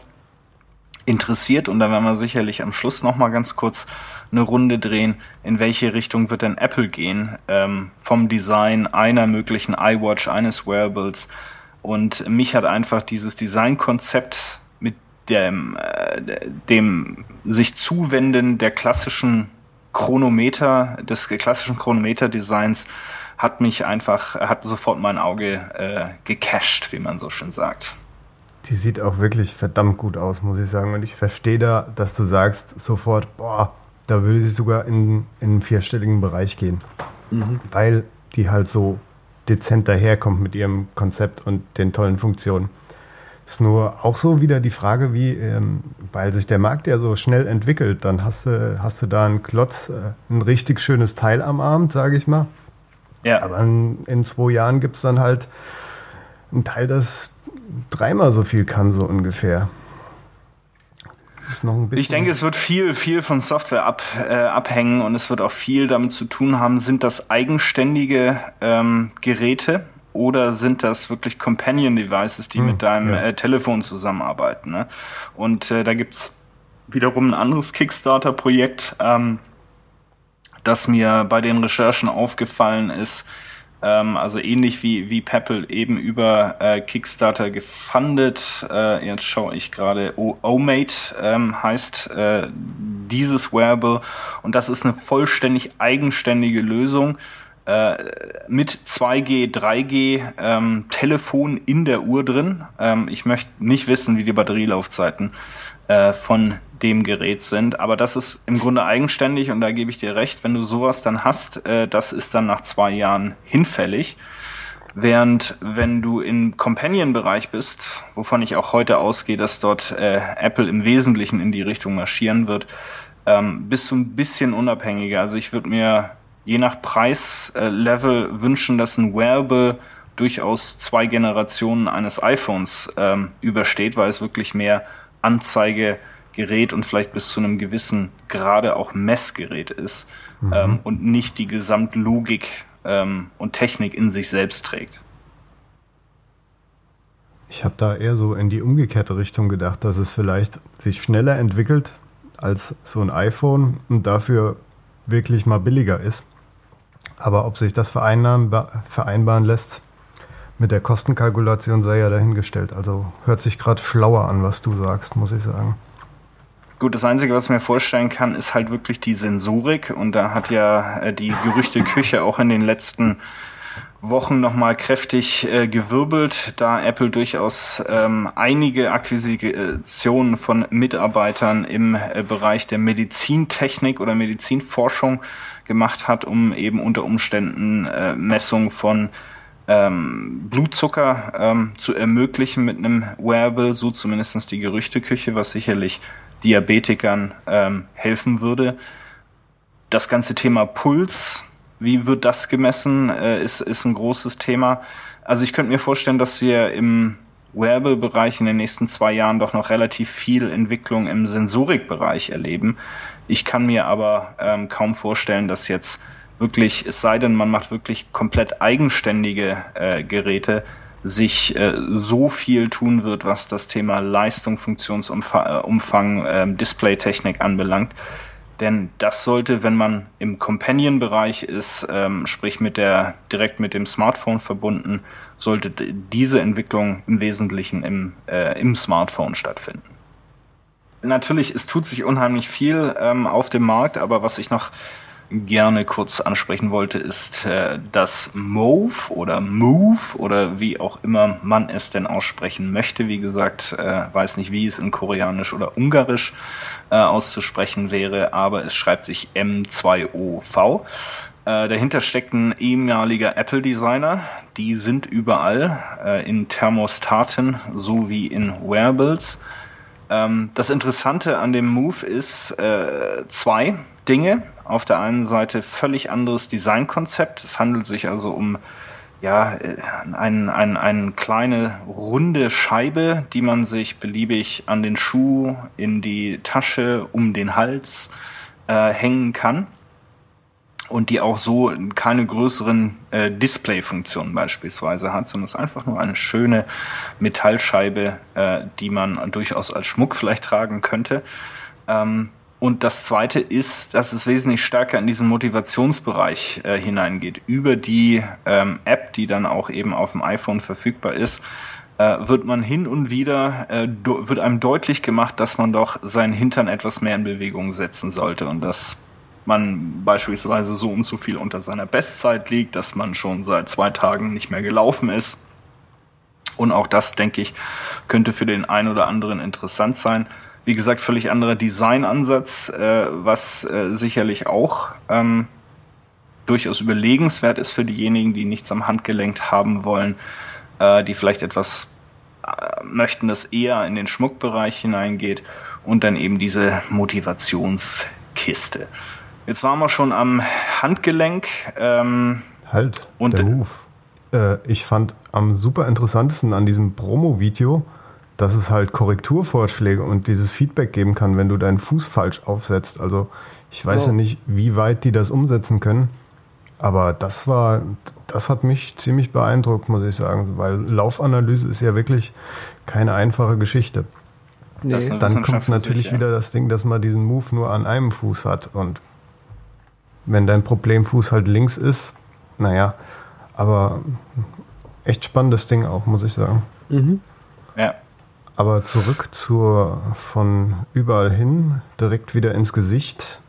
interessiert und da werden wir sicherlich am Schluss noch mal ganz kurz eine Runde drehen, in welche Richtung wird denn Apple gehen ähm, vom Design einer möglichen iWatch, eines Wearables und mich hat einfach dieses Designkonzept mit dem, äh, dem sich zuwenden der klassischen Chronometer, des klassischen Chronometer-Designs hat mich einfach, hat sofort mein Auge äh, gecached, wie man so schön sagt. Die sieht auch wirklich verdammt gut aus, muss ich sagen. Und ich verstehe da, dass du sagst sofort, boah, da würde sie sogar in, in einen vierstelligen Bereich gehen. Weil die halt so dezent daherkommt mit ihrem Konzept und den tollen Funktionen. Ist nur auch so wieder die Frage, wie, ähm, weil sich der Markt ja so schnell entwickelt, dann hast du, hast du da einen Klotz, äh, ein richtig schönes Teil am Abend, sage ich mal. Ja. Aber in, in zwei Jahren gibt es dann halt ein Teil, das dreimal so viel kann, so ungefähr. Ich denke, es wird viel, viel von Software ab, äh, abhängen und es wird auch viel damit zu tun haben, sind das eigenständige ähm, Geräte oder sind das wirklich Companion Devices, die mit deinem ja. äh, Telefon zusammenarbeiten. Ne? Und äh, da gibt's wiederum ein anderes Kickstarter-Projekt, ähm, das mir bei den Recherchen aufgefallen ist, Ähm, also ähnlich wie, wie Peppel eben über äh, Kickstarter gefundet. Äh, jetzt schaue ich gerade, O-Mate ähm, heißt äh, dieses Wearable. Und das ist eine vollständig eigenständige Lösung äh, mit 2G, 3G ähm, Telefon in der Uhr drin. Ähm, ich möchte nicht wissen, wie die Batterielaufzeiten äh, von dem Gerät sind, aber das ist im Grunde eigenständig und da gebe ich dir recht, wenn du sowas dann hast, äh, das ist dann nach zwei Jahren hinfällig. Während wenn du im Companion-Bereich bist, wovon ich auch heute ausgehe, dass dort äh, Apple im Wesentlichen in die Richtung marschieren wird, ähm, bist du ein bisschen unabhängiger. Also ich würde mir je nach Preislevel äh, wünschen, dass ein Wearable durchaus zwei Generationen eines iPhones ähm, übersteht, weil es wirklich mehr Anzeigegerät und vielleicht bis zu einem gewissen Grade auch Messgerät ist mhm. ähm, und nicht die Gesamtlogik ähm, und Technik in sich selbst trägt. Ich habe da eher so in die umgekehrte Richtung gedacht, dass es vielleicht sich schneller entwickelt als so ein iPhone und dafür wirklich mal billiger ist. Aber ob sich das vereinbaren lässt mit der Kostenkalkulation, sei ja dahingestellt. Also hört sich gerade schlauer an, was du sagst, muss ich sagen. Gut, das Einzige, was ich mir vorstellen kann, ist halt wirklich die Sensorik. Und da hat ja äh, die Gerüchteküche auch in den letzten Wochen nochmal kräftig äh, gewirbelt, da Apple durchaus ähm, einige Akquisitionen von Mitarbeitern im äh, Bereich der Medizintechnik oder Medizinforschung gemacht hat, um eben unter Umständen äh, Messung von ähm, Blutzucker ähm, zu ermöglichen mit einem Wearable, so zumindest die Gerüchteküche, was sicherlich Diabetikern ähm, helfen würde. Das ganze Thema Puls, wie wird das gemessen, äh, ist, ist ein großes Thema. Also ich könnte mir vorstellen, dass wir im Wearable-Bereich in den nächsten zwei Jahren doch noch relativ viel Entwicklung im Sensorikbereich erleben. Ich kann mir aber ähm, kaum vorstellen, dass jetzt wirklich, es sei denn, man macht wirklich komplett eigenständige äh, Geräte, sich äh, so viel tun wird, was das Thema Leistung, Funktionsumfang, äh, Displaytechnik anbelangt. Denn das sollte, wenn man im Companion-Bereich ist, ähm, sprich mit der, direkt mit dem Smartphone verbunden, sollte diese Entwicklung im Wesentlichen im, äh, im Smartphone stattfinden natürlich, es tut sich unheimlich viel ähm, auf dem Markt, aber was ich noch gerne kurz ansprechen wollte, ist äh, das Move oder Move oder wie auch immer man es denn aussprechen möchte. Wie gesagt, äh, weiß nicht, wie es in Koreanisch oder Ungarisch äh, auszusprechen wäre, aber es schreibt sich M2OV. Äh, dahinter steckt ein ehemaliger Apple-Designer. Die sind überall äh, in Thermostaten sowie in Wearables. Ähm, das Interessante an dem Move ist äh, zwei Dinge. Auf der einen Seite völlig anderes Designkonzept. Es handelt sich also um ja, äh, eine ein, ein kleine runde Scheibe, die man sich beliebig an den Schuh, in die Tasche, um den Hals äh, hängen kann und die auch so keine größeren äh, Display-Funktionen beispielsweise hat, sondern es ist einfach nur eine schöne Metallscheibe, äh, die man durchaus als Schmuck vielleicht tragen könnte. Ähm, und das Zweite ist, dass es wesentlich stärker in diesen Motivationsbereich äh, hineingeht. Über die ähm, App, die dann auch eben auf dem iPhone verfügbar ist, äh, wird man hin und wieder, äh, wird einem deutlich gemacht, dass man doch seinen Hintern etwas mehr in Bewegung setzen sollte. Und das man beispielsweise so und so viel unter seiner Bestzeit liegt, dass man schon seit zwei Tagen nicht mehr gelaufen ist. Und auch das, denke ich, könnte für den einen oder anderen interessant sein. Wie gesagt, völlig anderer Designansatz, äh, was äh, sicherlich auch ähm, durchaus überlegenswert ist für diejenigen, die nichts am Handgelenk haben wollen, äh, die vielleicht etwas äh, möchten, das eher in den Schmuckbereich hineingeht und dann eben diese Motivationskiste. Jetzt waren wir schon am Handgelenk. Ähm, halt, und der Move. Äh, ich fand am super interessantesten an diesem Promo-Video, dass es halt Korrekturvorschläge und dieses Feedback geben kann, wenn du deinen Fuß falsch aufsetzt. Also ich weiß oh. ja nicht, wie weit die das umsetzen können, aber das war, das hat mich ziemlich beeindruckt, muss ich sagen, weil Laufanalyse ist ja wirklich keine einfache Geschichte. Nee. Dann kommt natürlich sich, ja. wieder das Ding, dass man diesen Move nur an einem Fuß hat und wenn dein Problemfuß halt links ist, naja, Aber echt spannendes Ding auch, muss ich sagen. Ja. Aber zurück zur von überall hin, direkt wieder ins Gesicht.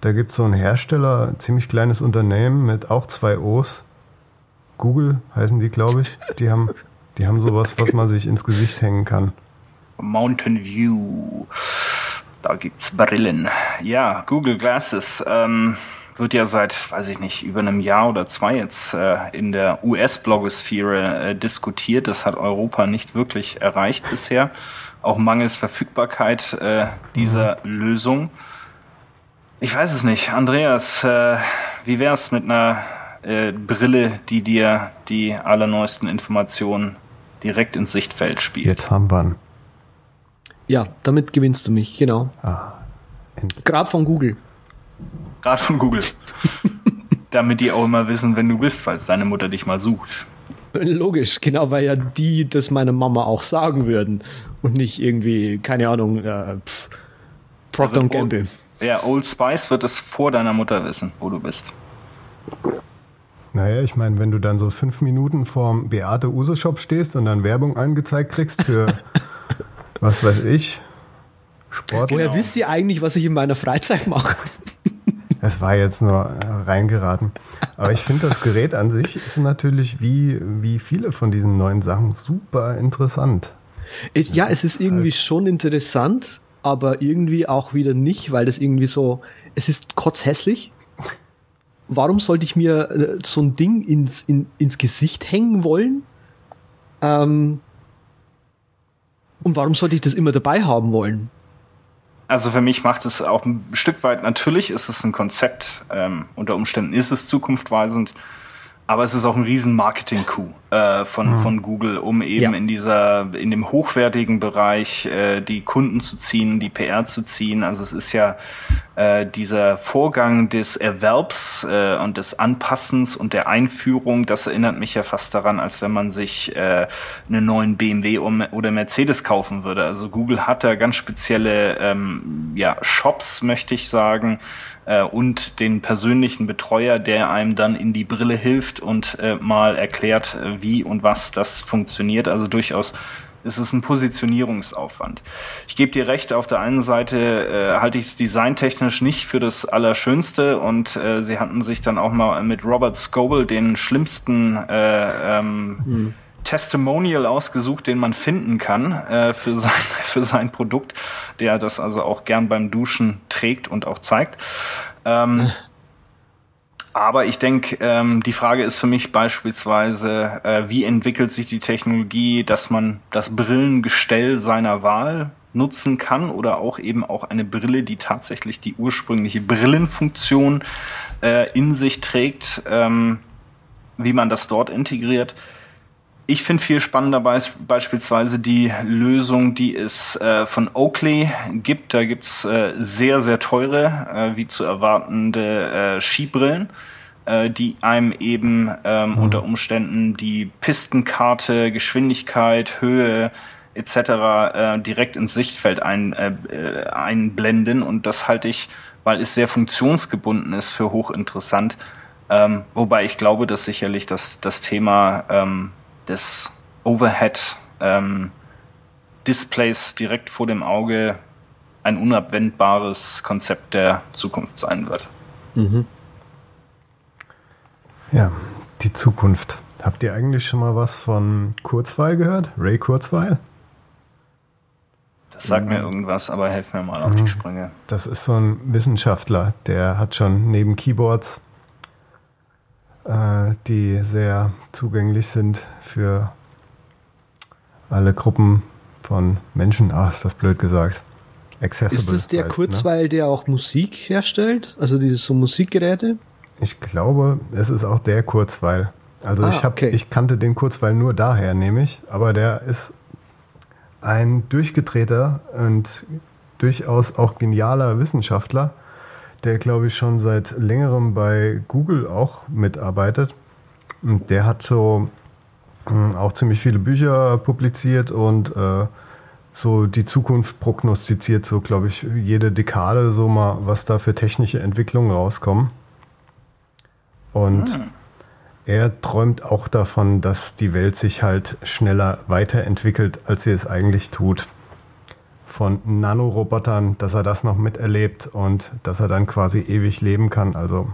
Da gibt es so einen Hersteller, ziemlich kleines Unternehmen mit auch zwei O's. Google heißen die, glaube ich. Die haben, die haben sowas, was man sich ins Gesicht hängen kann. Mountain View. Da gibt's Brillen. Ja, Google Glasses ähm, wird ja seit, weiß ich nicht, über einem Jahr oder zwei jetzt äh, in der US-Blogosphäre äh, diskutiert. Das hat Europa nicht wirklich erreicht bisher. Auch mangels Verfügbarkeit äh, dieser Lösung. Ich weiß es nicht. Andreas, äh, wie wär's mit einer äh, Brille, die dir die allerneuesten Informationen direkt ins Sichtfeld spielt? Jetzt haben wir ihn. Ja, damit gewinnst du mich, genau. endlich. Gerade von Google. Gerade von Google. Damit die auch immer wissen, wenn du bist, falls deine Mutter dich mal sucht. Logisch, genau, weil ja die das meiner Mama auch sagen würden und nicht irgendwie, keine Ahnung, äh, pff, Procter Also, Gamble. Ja, Old Spice wird es vor deiner Mutter wissen, wo du bist. Naja, ich meine, wenn du dann so fünf Minuten vorm Beate Use Shop stehst und dann Werbung angezeigt kriegst für, was weiß ich, Sport. Woher wisst ihr eigentlich, was ich in meiner Freizeit mache? Es war jetzt nur äh, reingeraten. Aber ich finde, das Gerät an sich ist natürlich wie, wie viele von diesen neuen Sachen super interessant. Es- Ja, es ist irgendwie schon interessant, aber irgendwie auch wieder nicht, weil das irgendwie so, es ist kotzhässlich. Warum sollte ich mir äh, so ein Ding ins, in, ins Gesicht hängen wollen? Ähm, und warum sollte ich das immer dabei haben wollen? Also für mich macht es auch ein Stück weit, natürlich ist es ein Konzept, ähm, unter Umständen ist es zukunftweisend, aber es ist auch ein riesen Marketing-Coup äh, von, von Google, um eben Ja. in dieser, in dem hochwertigen Bereich äh, die Kunden zu ziehen, die PR zu ziehen. Also es ist ja äh, dieser Vorgang des Erwerbs äh, und des Anpassens und der Einführung, das erinnert mich ja fast daran, als wenn man sich äh, einen neuen BMW oder Mercedes kaufen würde. Also Google hat da ganz spezielle ähm, ja, Shops, möchte ich sagen, äh, und den persönlichen Betreuer, der einem dann in die Brille hilft und äh, mal erklärt, äh, wie und was das funktioniert. Also durchaus ist es ein Positionierungsaufwand. Ich gebe dir recht, auf der einen Seite äh, halte ich es designtechnisch nicht für das Allerschönste und äh, sie hatten sich dann auch mal mit Robert Scoble den schlimmsten äh, ähm, Testimonial ausgesucht, den man finden kann äh, für, sein, für sein Produkt, der das also auch gern beim Duschen trägt und auch zeigt. Ähm, aber ich denke, ähm, die Frage ist für mich beispielsweise, äh, wie entwickelt sich die Technologie, dass man das Brillengestell seiner Wahl nutzen kann oder auch eben auch eine Brille, die tatsächlich die ursprüngliche Brillenfunktion äh, in sich trägt, ähm, wie man das dort integriert. Ich finde viel spannender beis beispielsweise die Lösung, die es äh, von Oakley gibt. Da gibt's äh, sehr, sehr teure, äh, wie zu erwartende äh, Skibrillen, äh, die einem eben ähm, unter Umständen die Pistenkarte, Geschwindigkeit, Höhe etc. Äh, direkt ins Sichtfeld ein, einblenden. Und das halte ich, weil es sehr funktionsgebunden ist, für hochinteressant. Ähm, wobei ich glaube, dass sicherlich das, das Thema ähm, des Overhead ähm, Displays direkt vor dem Auge ein unabwendbares Konzept der Zukunft sein wird. Ja, die Zukunft. Habt ihr eigentlich schon mal was von Kurzweil gehört? Ray Kurzweil? Das sagt mir irgendwas, aber helf mir mal auf die Sprünge. Das ist so ein Wissenschaftler, der hat schon neben Keyboards, die sehr zugänglich sind für alle Gruppen von Menschen. Ach, ist das blöd gesagt. Accessible. Ist das der halt, ne? Kurzweil, der auch Musik herstellt? Also diese so Musikgeräte? Ich glaube, es ist auch der Kurzweil. Also Ah, ich, hab, okay. ich kannte den Kurzweil nur daher, nämlich, aber der ist ein durchgedrehter und durchaus auch genialer Wissenschaftler, der, glaube ich, schon seit längerem bei Google auch mitarbeitet. Und der hat so mh, auch ziemlich viele Bücher publiziert und äh, so die Zukunft prognostiziert, so glaube ich, jede Dekade so mal, was da für technische Entwicklungen rauskommen. Und er träumt auch davon, dass die Welt sich halt schneller weiterentwickelt, als sie es eigentlich tut. Von Nanorobotern, dass er das noch miterlebt und dass er dann quasi ewig leben kann. Also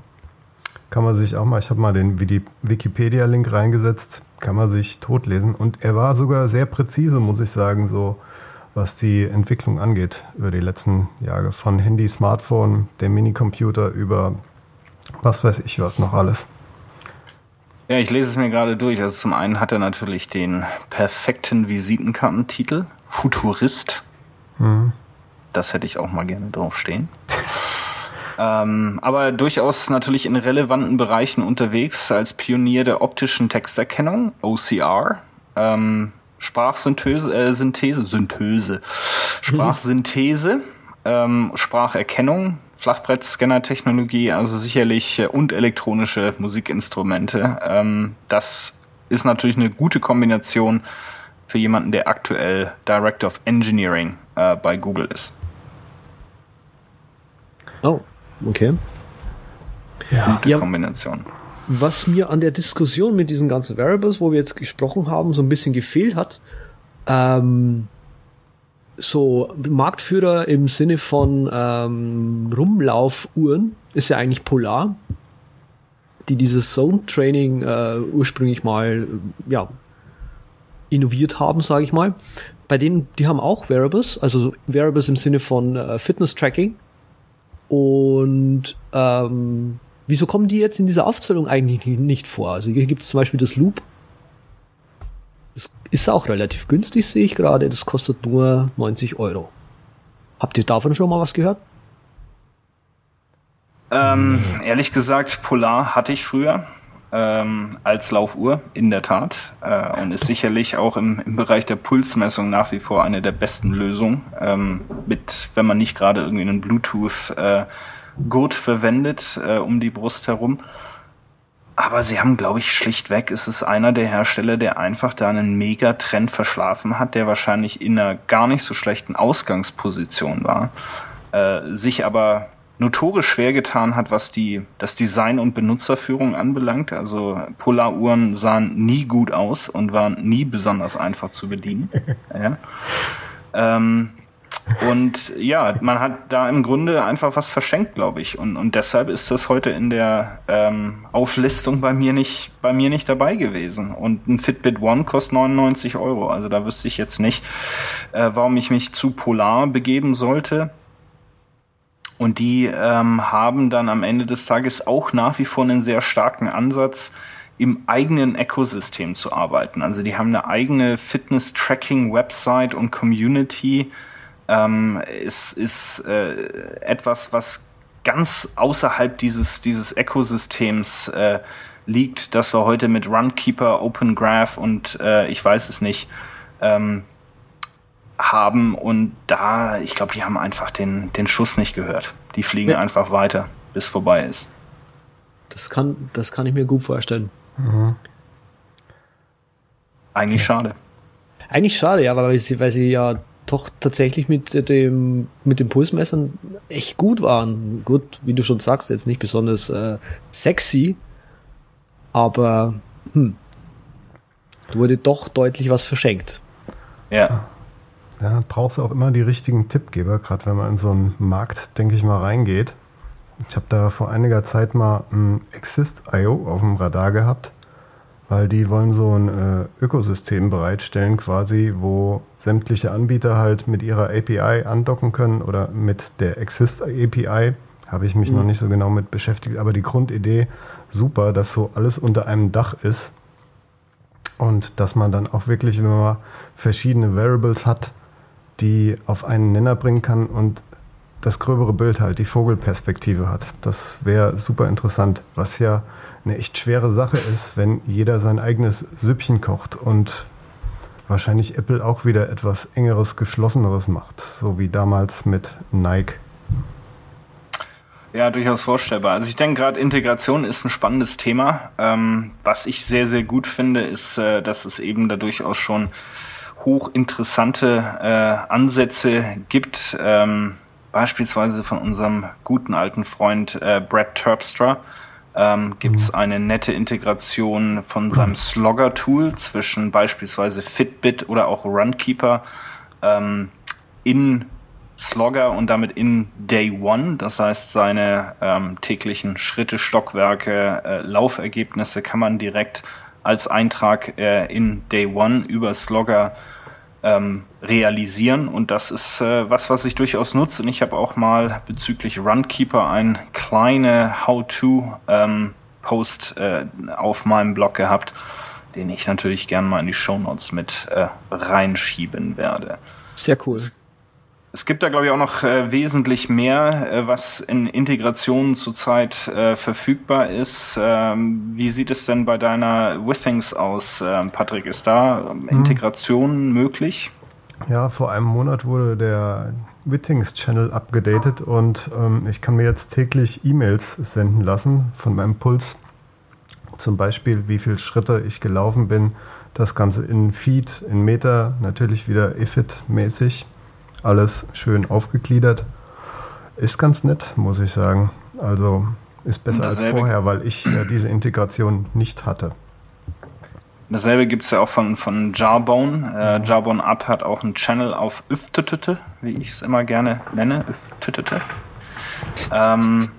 kann man sich auch mal, ich habe mal den Wikipedia-Link reingesetzt, kann man sich totlesen. Und er war sogar sehr präzise, muss ich sagen, so was die Entwicklung angeht über die letzten Jahre. Von Handy, Smartphone, dem Minicomputer über was weiß ich was noch alles. Ja, ich lese es mir gerade durch. Also zum einen hat er natürlich den perfekten Visitenkartentitel, Futurist. Mhm. Das hätte ich auch mal gerne draufstehen. ähm, aber durchaus natürlich in relevanten Bereichen unterwegs als Pionier der optischen Texterkennung, OCR. Ähm, Sprachsynthese, äh, Synthese, Synthese, Sprachsynthese, ähm, Spracherkennung, Flachbrettscanner-Technologie, also sicherlich äh, und elektronische Musikinstrumente. Ähm, das ist natürlich eine gute Kombination für jemanden, der aktuell Director of Engineering äh, bei Google ist. Oh, okay. Ja. Gute ja, Kombination. Was mir an der Diskussion mit diesen ganzen Variables, wo wir jetzt gesprochen haben, so ein bisschen gefehlt hat, ähm, so Marktführer im Sinne von ähm, Rumlaufuhren ist ja eigentlich Polar, die dieses Zone Training äh, ursprünglich mal ja innoviert haben, sage ich mal. Bei denen, die haben auch Wearables, also Wearables im Sinne von äh, Fitness Tracking. Und ähm, wieso kommen die jetzt in dieser Aufzählung eigentlich nicht vor? Also hier gibt es zum Beispiel das Loop ist auch relativ günstig, sehe ich gerade. Das kostet nur 90 Euro. Habt ihr davon schon mal was gehört? Ähm, ehrlich gesagt, Polar hatte ich früher ähm, als Laufuhr, in der Tat. Äh, und ist sicherlich auch im, im Bereich der Pulsmessung nach wie vor eine der besten Lösungen. Ähm, mit, wenn man nicht gerade irgendwie einen Bluetooth-Gurt äh, verwendet äh, um die Brust herum. Aber sie haben, glaube ich, schlichtweg, ist es einer der Hersteller, der einfach da einen Megatrend verschlafen hat, der wahrscheinlich in einer gar nicht so schlechten Ausgangsposition war, äh, sich aber notorisch schwer getan hat, was die, das Design und Benutzerführung anbelangt. Also Polaruhren sahen nie gut aus und waren nie besonders einfach zu bedienen. ja. ähm, und ja, man hat da im Grunde einfach was verschenkt, glaube ich. Und, und deshalb ist das heute in der ähm, Auflistung bei mir nicht bei mir nicht dabei gewesen. Und ein Fitbit One kostet 99 Euro. Also da wüsste ich jetzt nicht, äh, warum ich mich zu Polar begeben sollte. Und die ähm, haben dann am Ende des Tages auch nach wie vor einen sehr starken Ansatz, im eigenen Ökosystem zu arbeiten. Also die haben eine eigene Fitness-Tracking-Website und Community ähm, ist, ist äh, etwas, was ganz außerhalb dieses, dieses Ökosystems äh, liegt, das wir heute mit Runkeeper, Open Graph und äh, ich weiß es nicht ähm, haben. Und da, ich glaube, die haben einfach den, den Schuss nicht gehört. Die fliegen ja. einfach weiter, bis vorbei ist. Das kann, das kann ich mir gut vorstellen. Mhm. Eigentlich schade. Eigentlich schade, ja, weil sie, weil sie ja doch tatsächlich mit dem, mit den Pulsmessern echt gut waren. Gut, wie du schon sagst, jetzt nicht besonders äh, sexy, aber hm, wurde doch deutlich was verschenkt. Ja. Ja, brauchst du auch immer die richtigen Tippgeber, gerade wenn man in so einen Markt, denke ich mal, reingeht. Ich habe da vor einiger Zeit mal ein Exist.io auf dem Radar gehabt weil die wollen so ein äh, Ökosystem bereitstellen, quasi, wo sämtliche Anbieter halt mit ihrer API andocken können oder mit der Exist API. Habe ich mich mhm. noch nicht so genau mit beschäftigt, aber die Grundidee super, dass so alles unter einem Dach ist und dass man dann auch wirklich, wenn man verschiedene Variables hat, die auf einen Nenner bringen kann und das gröbere Bild halt, die Vogelperspektive hat. Das wäre super interessant, was ja eine echt schwere Sache ist, wenn jeder sein eigenes Süppchen kocht und wahrscheinlich Apple auch wieder etwas engeres, geschlosseneres macht, so wie damals mit Nike. Ja, durchaus vorstellbar. Also ich denke gerade Integration ist ein spannendes Thema. Ähm, was ich sehr, sehr gut finde, ist, äh, dass es eben da durchaus schon hochinteressante äh, Ansätze gibt. Ähm, beispielsweise von unserem guten alten Freund äh, Brad Terpstra, ähm, gibt es mhm. eine nette Integration von seinem Slogger-Tool zwischen beispielsweise Fitbit oder auch Runkeeper ähm, in Slogger und damit in Day One. Das heißt, seine ähm, täglichen Schritte, Stockwerke, äh, Laufergebnisse kann man direkt als Eintrag äh, in Day One über Slogger ähm, realisieren. Und das ist äh, was, was ich durchaus nutze. Und ich habe auch mal bezüglich Runkeeper ein kleine How-To-Post ähm, äh, auf meinem Blog gehabt, den ich natürlich gerne mal in die Show Notes mit äh, reinschieben werde. Sehr cool. Es es gibt da, glaube ich, auch noch äh, wesentlich mehr, äh, was in Integrationen zurzeit äh, verfügbar ist. Ähm, wie sieht es denn bei deiner Withings aus, ähm, Patrick? Ist da ähm, hm. Integration möglich? Ja, vor einem Monat wurde der Withings-Channel abgedatet und ähm, ich kann mir jetzt täglich E-Mails senden lassen von meinem Puls. Zum Beispiel, wie viele Schritte ich gelaufen bin. Das Ganze in Feed, in Meter, natürlich wieder IFIT-mäßig alles schön aufgegliedert. Ist ganz nett, muss ich sagen. Also ist besser als vorher, weil ich ja diese Integration nicht hatte. Dasselbe gibt es ja auch von, von Jarbone. Äh, Jarbone Up hat auch einen Channel auf Üftütüte, wie ich es immer gerne nenne. Üftütüte. Ähm,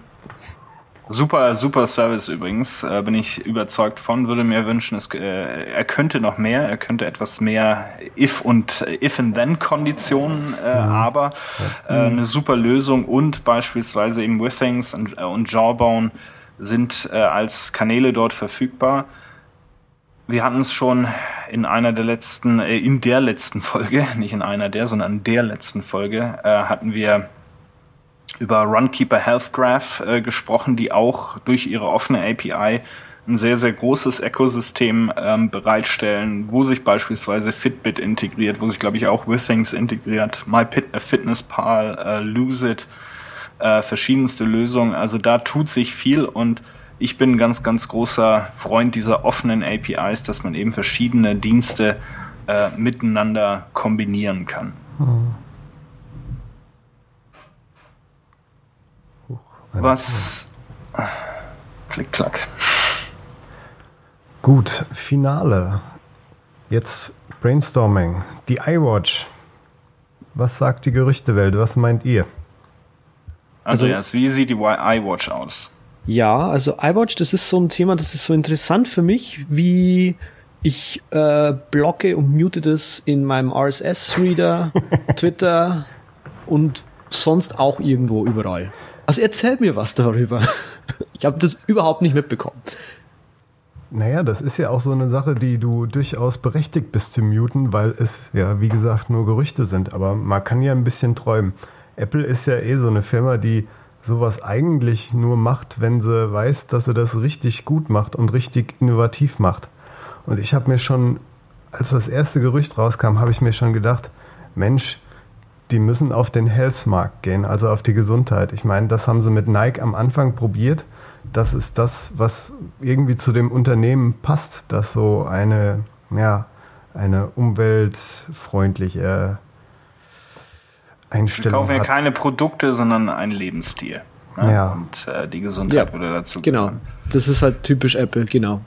Super, super Service übrigens, äh, bin ich überzeugt von, würde mir wünschen, es, äh, er könnte noch mehr, er könnte etwas mehr If- und äh, If-and-Then-Konditionen, äh, mhm. aber äh, eine super Lösung. Und beispielsweise eben Withings und, äh, und Jawbone sind als Kanäle dort verfügbar. Wir hatten es schon in einer der letzten, äh, in der letzten Folge, nicht in einer der, sondern in der letzten Folge, hatten wir über Runkeeper Health Graph äh, gesprochen, die auch durch ihre offene API ein sehr, sehr großes Ökosystem ähm, bereitstellen, wo sich beispielsweise Fitbit integriert, wo sich, glaube ich, auch Withings integriert, MyFitnessPal, äh, Lucid, äh, verschiedenste Lösungen. Also da tut sich viel und ich bin ein ganz, ganz großer Freund dieser offenen APIs, dass man eben verschiedene Dienste äh, miteinander kombinieren kann. Mhm. Was. Klick, klack. Gut, Finale. Jetzt Brainstorming. Die iWatch. Was sagt die Gerüchtewelt? Was meint ihr? Also, also wie sieht die iWatch aus? Ja, also iWatch, das ist so ein Thema, das ist so interessant für mich, wie ich äh, blocke und mute das in meinem RSS-Reader, Twitter und sonst auch irgendwo überall. Also erzähl mir was darüber. Ich habe das überhaupt nicht mitbekommen. Naja, das ist ja auch so eine Sache, die du durchaus berechtigt bist zu muten, weil es ja, wie gesagt, nur Gerüchte sind. Aber man kann ja ein bisschen träumen. Apple ist ja eh so eine Firma, die sowas eigentlich nur macht, wenn sie weiß, dass sie das richtig gut macht und richtig innovativ macht. Und ich habe mir schon, als das erste Gerücht rauskam, habe ich mir schon gedacht, Mensch, die müssen auf den Health-Markt gehen, also auf die Gesundheit. Ich meine, das haben sie mit Nike am Anfang probiert. Das ist das, was irgendwie zu dem Unternehmen passt, das so eine, ja, eine umweltfreundliche Einstellung hat. Wir kaufen ja keine Produkte, sondern einen Lebensstil. Ne? Ja. Und äh, die Gesundheit ja, würde dazu Genau. Gehören. Das ist halt typisch Apple, genau.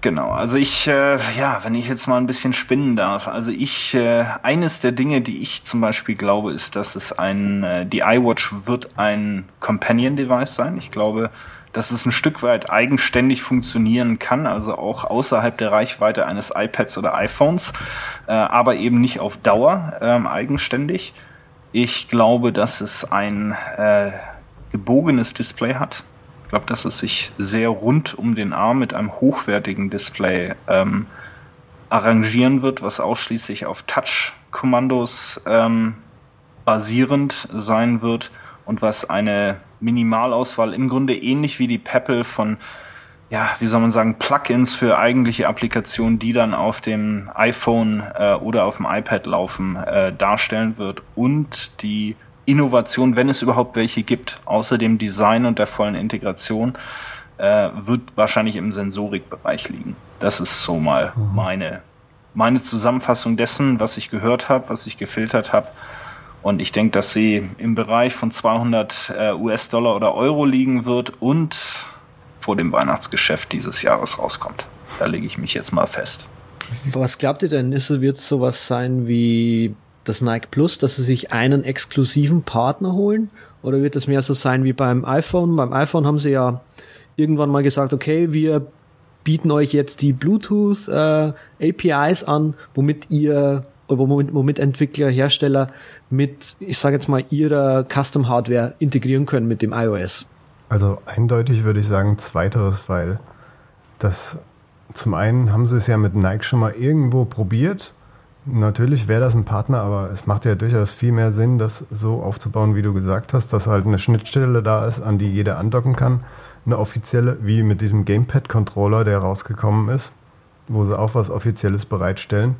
Genau, also ich, äh, ja, wenn ich jetzt mal ein bisschen spinnen darf, also ich, äh, eines der Dinge, die ich zum Beispiel glaube, ist, dass es ein, äh, die iWatch wird ein Companion-Device sein. Ich glaube, dass es ein Stück weit eigenständig funktionieren kann, also auch außerhalb der Reichweite eines iPads oder iPhones, äh, aber eben nicht auf Dauer ähm, eigenständig. Ich glaube, dass es ein äh, gebogenes Display hat, ich glaube, dass es sich sehr rund um den Arm mit einem hochwertigen Display ähm, arrangieren wird, was ausschließlich auf Touch-Kommandos ähm, basierend sein wird und was eine Minimalauswahl im Grunde ähnlich wie die Peppel von, ja, wie soll man sagen, Plugins für eigentliche Applikationen, die dann auf dem iPhone äh, oder auf dem iPad laufen, äh, darstellen wird. Und die Innovation, wenn es überhaupt welche gibt, außer dem Design und der vollen Integration, äh, wird wahrscheinlich im Sensorikbereich liegen. Das ist so mal mhm. meine, meine Zusammenfassung dessen, was ich gehört habe, was ich gefiltert habe. Und ich denke, dass sie im Bereich von 200 äh, US-Dollar oder Euro liegen wird und vor dem Weihnachtsgeschäft dieses Jahres rauskommt. Da lege ich mich jetzt mal fest. Was glaubt ihr denn? Ist, wird sowas sein wie das Nike Plus, dass sie sich einen exklusiven Partner holen? Oder wird das mehr so sein wie beim iPhone? Beim iPhone haben sie ja irgendwann mal gesagt, okay, wir bieten euch jetzt die Bluetooth äh, APIs an, womit ihr womit, womit Entwickler, Hersteller mit, ich sage jetzt mal, ihrer Custom Hardware integrieren können mit dem iOS. Also eindeutig würde ich sagen zweiteres, weil das zum einen haben sie es ja mit Nike schon mal irgendwo probiert. Natürlich wäre das ein Partner, aber es macht ja durchaus viel mehr Sinn, das so aufzubauen, wie du gesagt hast, dass halt eine Schnittstelle da ist, an die jeder andocken kann. Eine offizielle, wie mit diesem Gamepad-Controller, der rausgekommen ist, wo sie auch was Offizielles bereitstellen.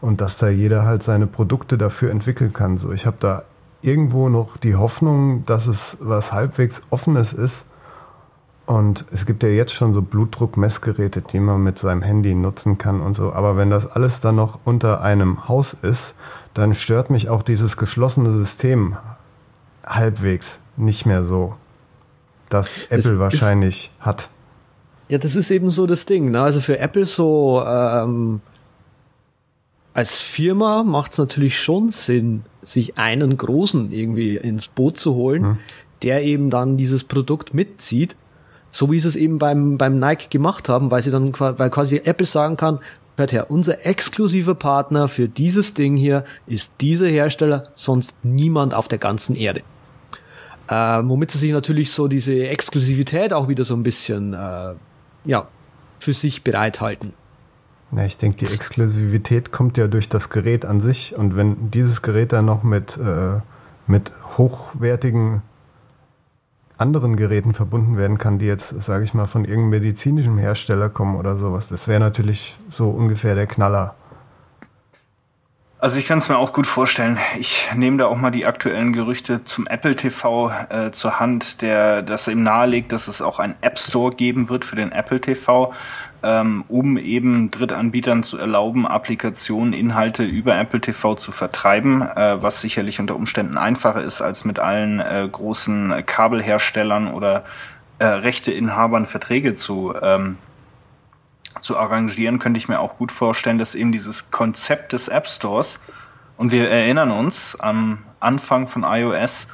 Und dass da jeder halt seine Produkte dafür entwickeln kann. So, ich habe da irgendwo noch die Hoffnung, dass es was halbwegs Offenes ist und es gibt ja jetzt schon so Blutdruckmessgeräte, die man mit seinem Handy nutzen kann und so. Aber wenn das alles dann noch unter einem Haus ist, dann stört mich auch dieses geschlossene System halbwegs nicht mehr so, das Apple das wahrscheinlich hat. Ja, das ist eben so das Ding. Ne? Also für Apple so ähm, als Firma macht es natürlich schon Sinn, sich einen großen irgendwie ins Boot zu holen, hm. der eben dann dieses Produkt mitzieht so wie sie es eben beim, beim Nike gemacht haben, weil sie dann, weil quasi Apple sagen kann, hört her, unser exklusiver Partner für dieses Ding hier ist dieser Hersteller, sonst niemand auf der ganzen Erde. Äh, womit sie sich natürlich so diese Exklusivität auch wieder so ein bisschen, äh, ja, für sich bereithalten. Ja, ich denke, die Exklusivität kommt ja durch das Gerät an sich und wenn dieses Gerät dann noch mit, äh, mit hochwertigen anderen Geräten verbunden werden kann, die jetzt, sage ich mal, von irgendeinem medizinischen Hersteller kommen oder sowas. Das wäre natürlich so ungefähr der Knaller. Also ich kann es mir auch gut vorstellen. Ich nehme da auch mal die aktuellen Gerüchte zum Apple TV äh, zur Hand, der das eben nahelegt, dass es auch einen App Store geben wird für den Apple TV ähm, um eben Drittanbietern zu erlauben, Applikationen, Inhalte über Apple TV zu vertreiben, äh, was sicherlich unter Umständen einfacher ist, als mit allen äh, großen Kabelherstellern oder äh, Rechteinhabern Verträge zu, ähm, zu arrangieren, könnte ich mir auch gut vorstellen, dass eben dieses Konzept des App Stores, und wir erinnern uns am Anfang von iOS,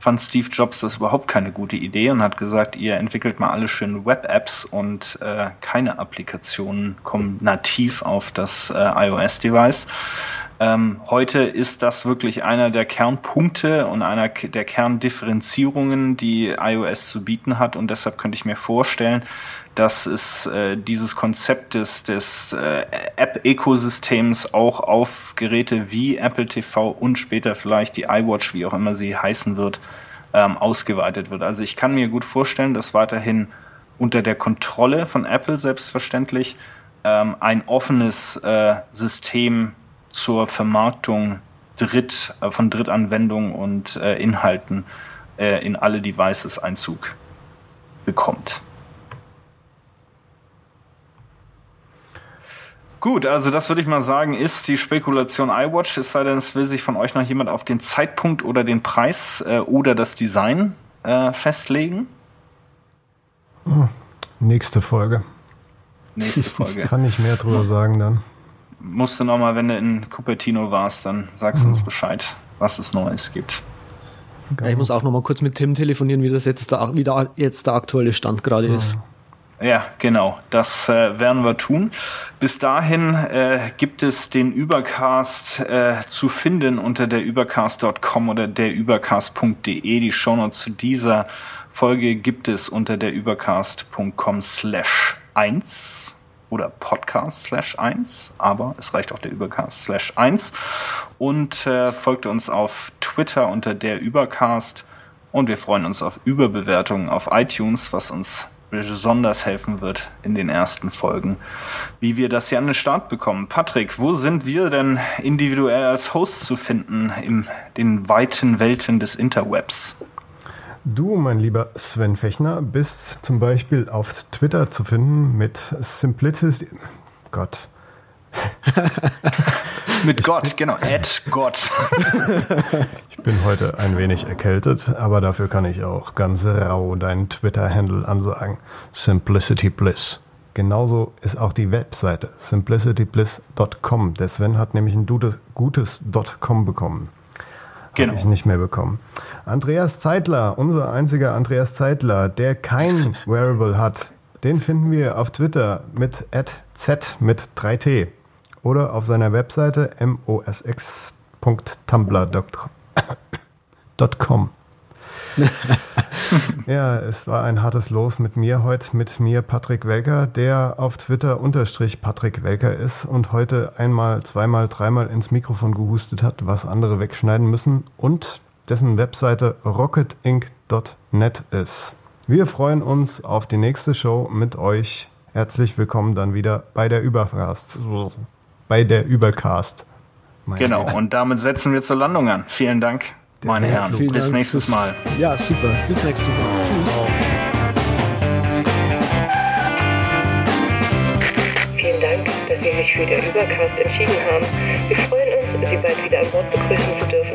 fand Steve Jobs das überhaupt keine gute Idee und hat gesagt, ihr entwickelt mal alle schön Web-Apps und äh, keine Applikationen kommen nativ auf das äh, iOS-Device. Ähm, heute ist das wirklich einer der Kernpunkte und einer der Kerndifferenzierungen, die iOS zu bieten hat. Und deshalb könnte ich mir vorstellen, dass es äh, dieses Konzept des, des äh, App-Ökosystems auch auf Geräte wie Apple TV und später vielleicht die iWatch, wie auch immer sie heißen wird, ähm, ausgeweitet wird. Also ich kann mir gut vorstellen, dass weiterhin unter der Kontrolle von Apple selbstverständlich ähm, ein offenes äh, System zur Vermarktung Dritt, äh, von Drittanwendungen und äh, Inhalten äh, in alle Devices Einzug bekommt. Gut, also das würde ich mal sagen, ist die Spekulation iWatch, es sei denn, es will sich von euch noch jemand auf den Zeitpunkt oder den Preis äh, oder das Design äh, festlegen. Hm. Nächste Folge. Nächste Folge. Kann ich mehr drüber sagen dann. Musst du nochmal, wenn du in Cupertino warst, dann sagst du hm. uns Bescheid, was es Neues gibt. Ja, ich muss auch nochmal kurz mit Tim telefonieren, wie das jetzt der, wie der, jetzt der aktuelle Stand gerade ja. ist. Ja, genau. Das äh, werden wir tun. Bis dahin äh, gibt es den Übercast äh, zu finden unter der übercast.com oder der übercast.de. Die Shownotes zu dieser Folge gibt es unter der übercast.com slash 1 oder podcast slash 1, aber es reicht auch der Übercast slash 1 und äh, folgt uns auf Twitter unter der Übercast und wir freuen uns auf Überbewertungen auf iTunes, was uns besonders helfen wird in den ersten Folgen, wie wir das hier an den Start bekommen. Patrick, wo sind wir denn individuell als Host zu finden in den weiten Welten des Interwebs? Du, mein lieber Sven Fechner, bist zum Beispiel auf Twitter zu finden mit Simplicity. Gott. Mit Gott, genau. At Gott. Ich bin heute ein wenig erkältet, aber dafür kann ich auch ganz rau deinen Twitter-Handle ansagen. Simplicity Bliss. Genauso ist auch die Webseite simplicitybliss.com. Der Sven hat nämlich ein gutes .com bekommen. Genau. Habe ich nicht mehr bekommen. Andreas Zeitler, unser einziger Andreas Zeitler, der kein Wearable hat, den finden wir auf Twitter mit z mit 3t oder auf seiner Webseite mosx.tumblr.com. ja, es war ein hartes Los mit mir heute, mit mir Patrick Welker, der auf Twitter unterstrich Patrick Welker ist und heute einmal, zweimal, dreimal ins Mikrofon gehustet hat, was andere wegschneiden müssen und dessen Webseite rocketinc.net ist. Wir freuen uns auf die nächste Show mit euch. Herzlich willkommen dann wieder bei der Übercast. Bei der Übercast. Meine genau, Rede. und damit setzen wir zur Landung an. Vielen Dank, der meine Herren. Vielen Bis Dank nächstes Mal. Ja, super. Bis nächstes Mal. Tschüss. Vielen Dank, dass Sie sich für der Übercast entschieden haben. Wir freuen uns, Sie bald wieder an Bord begrüßen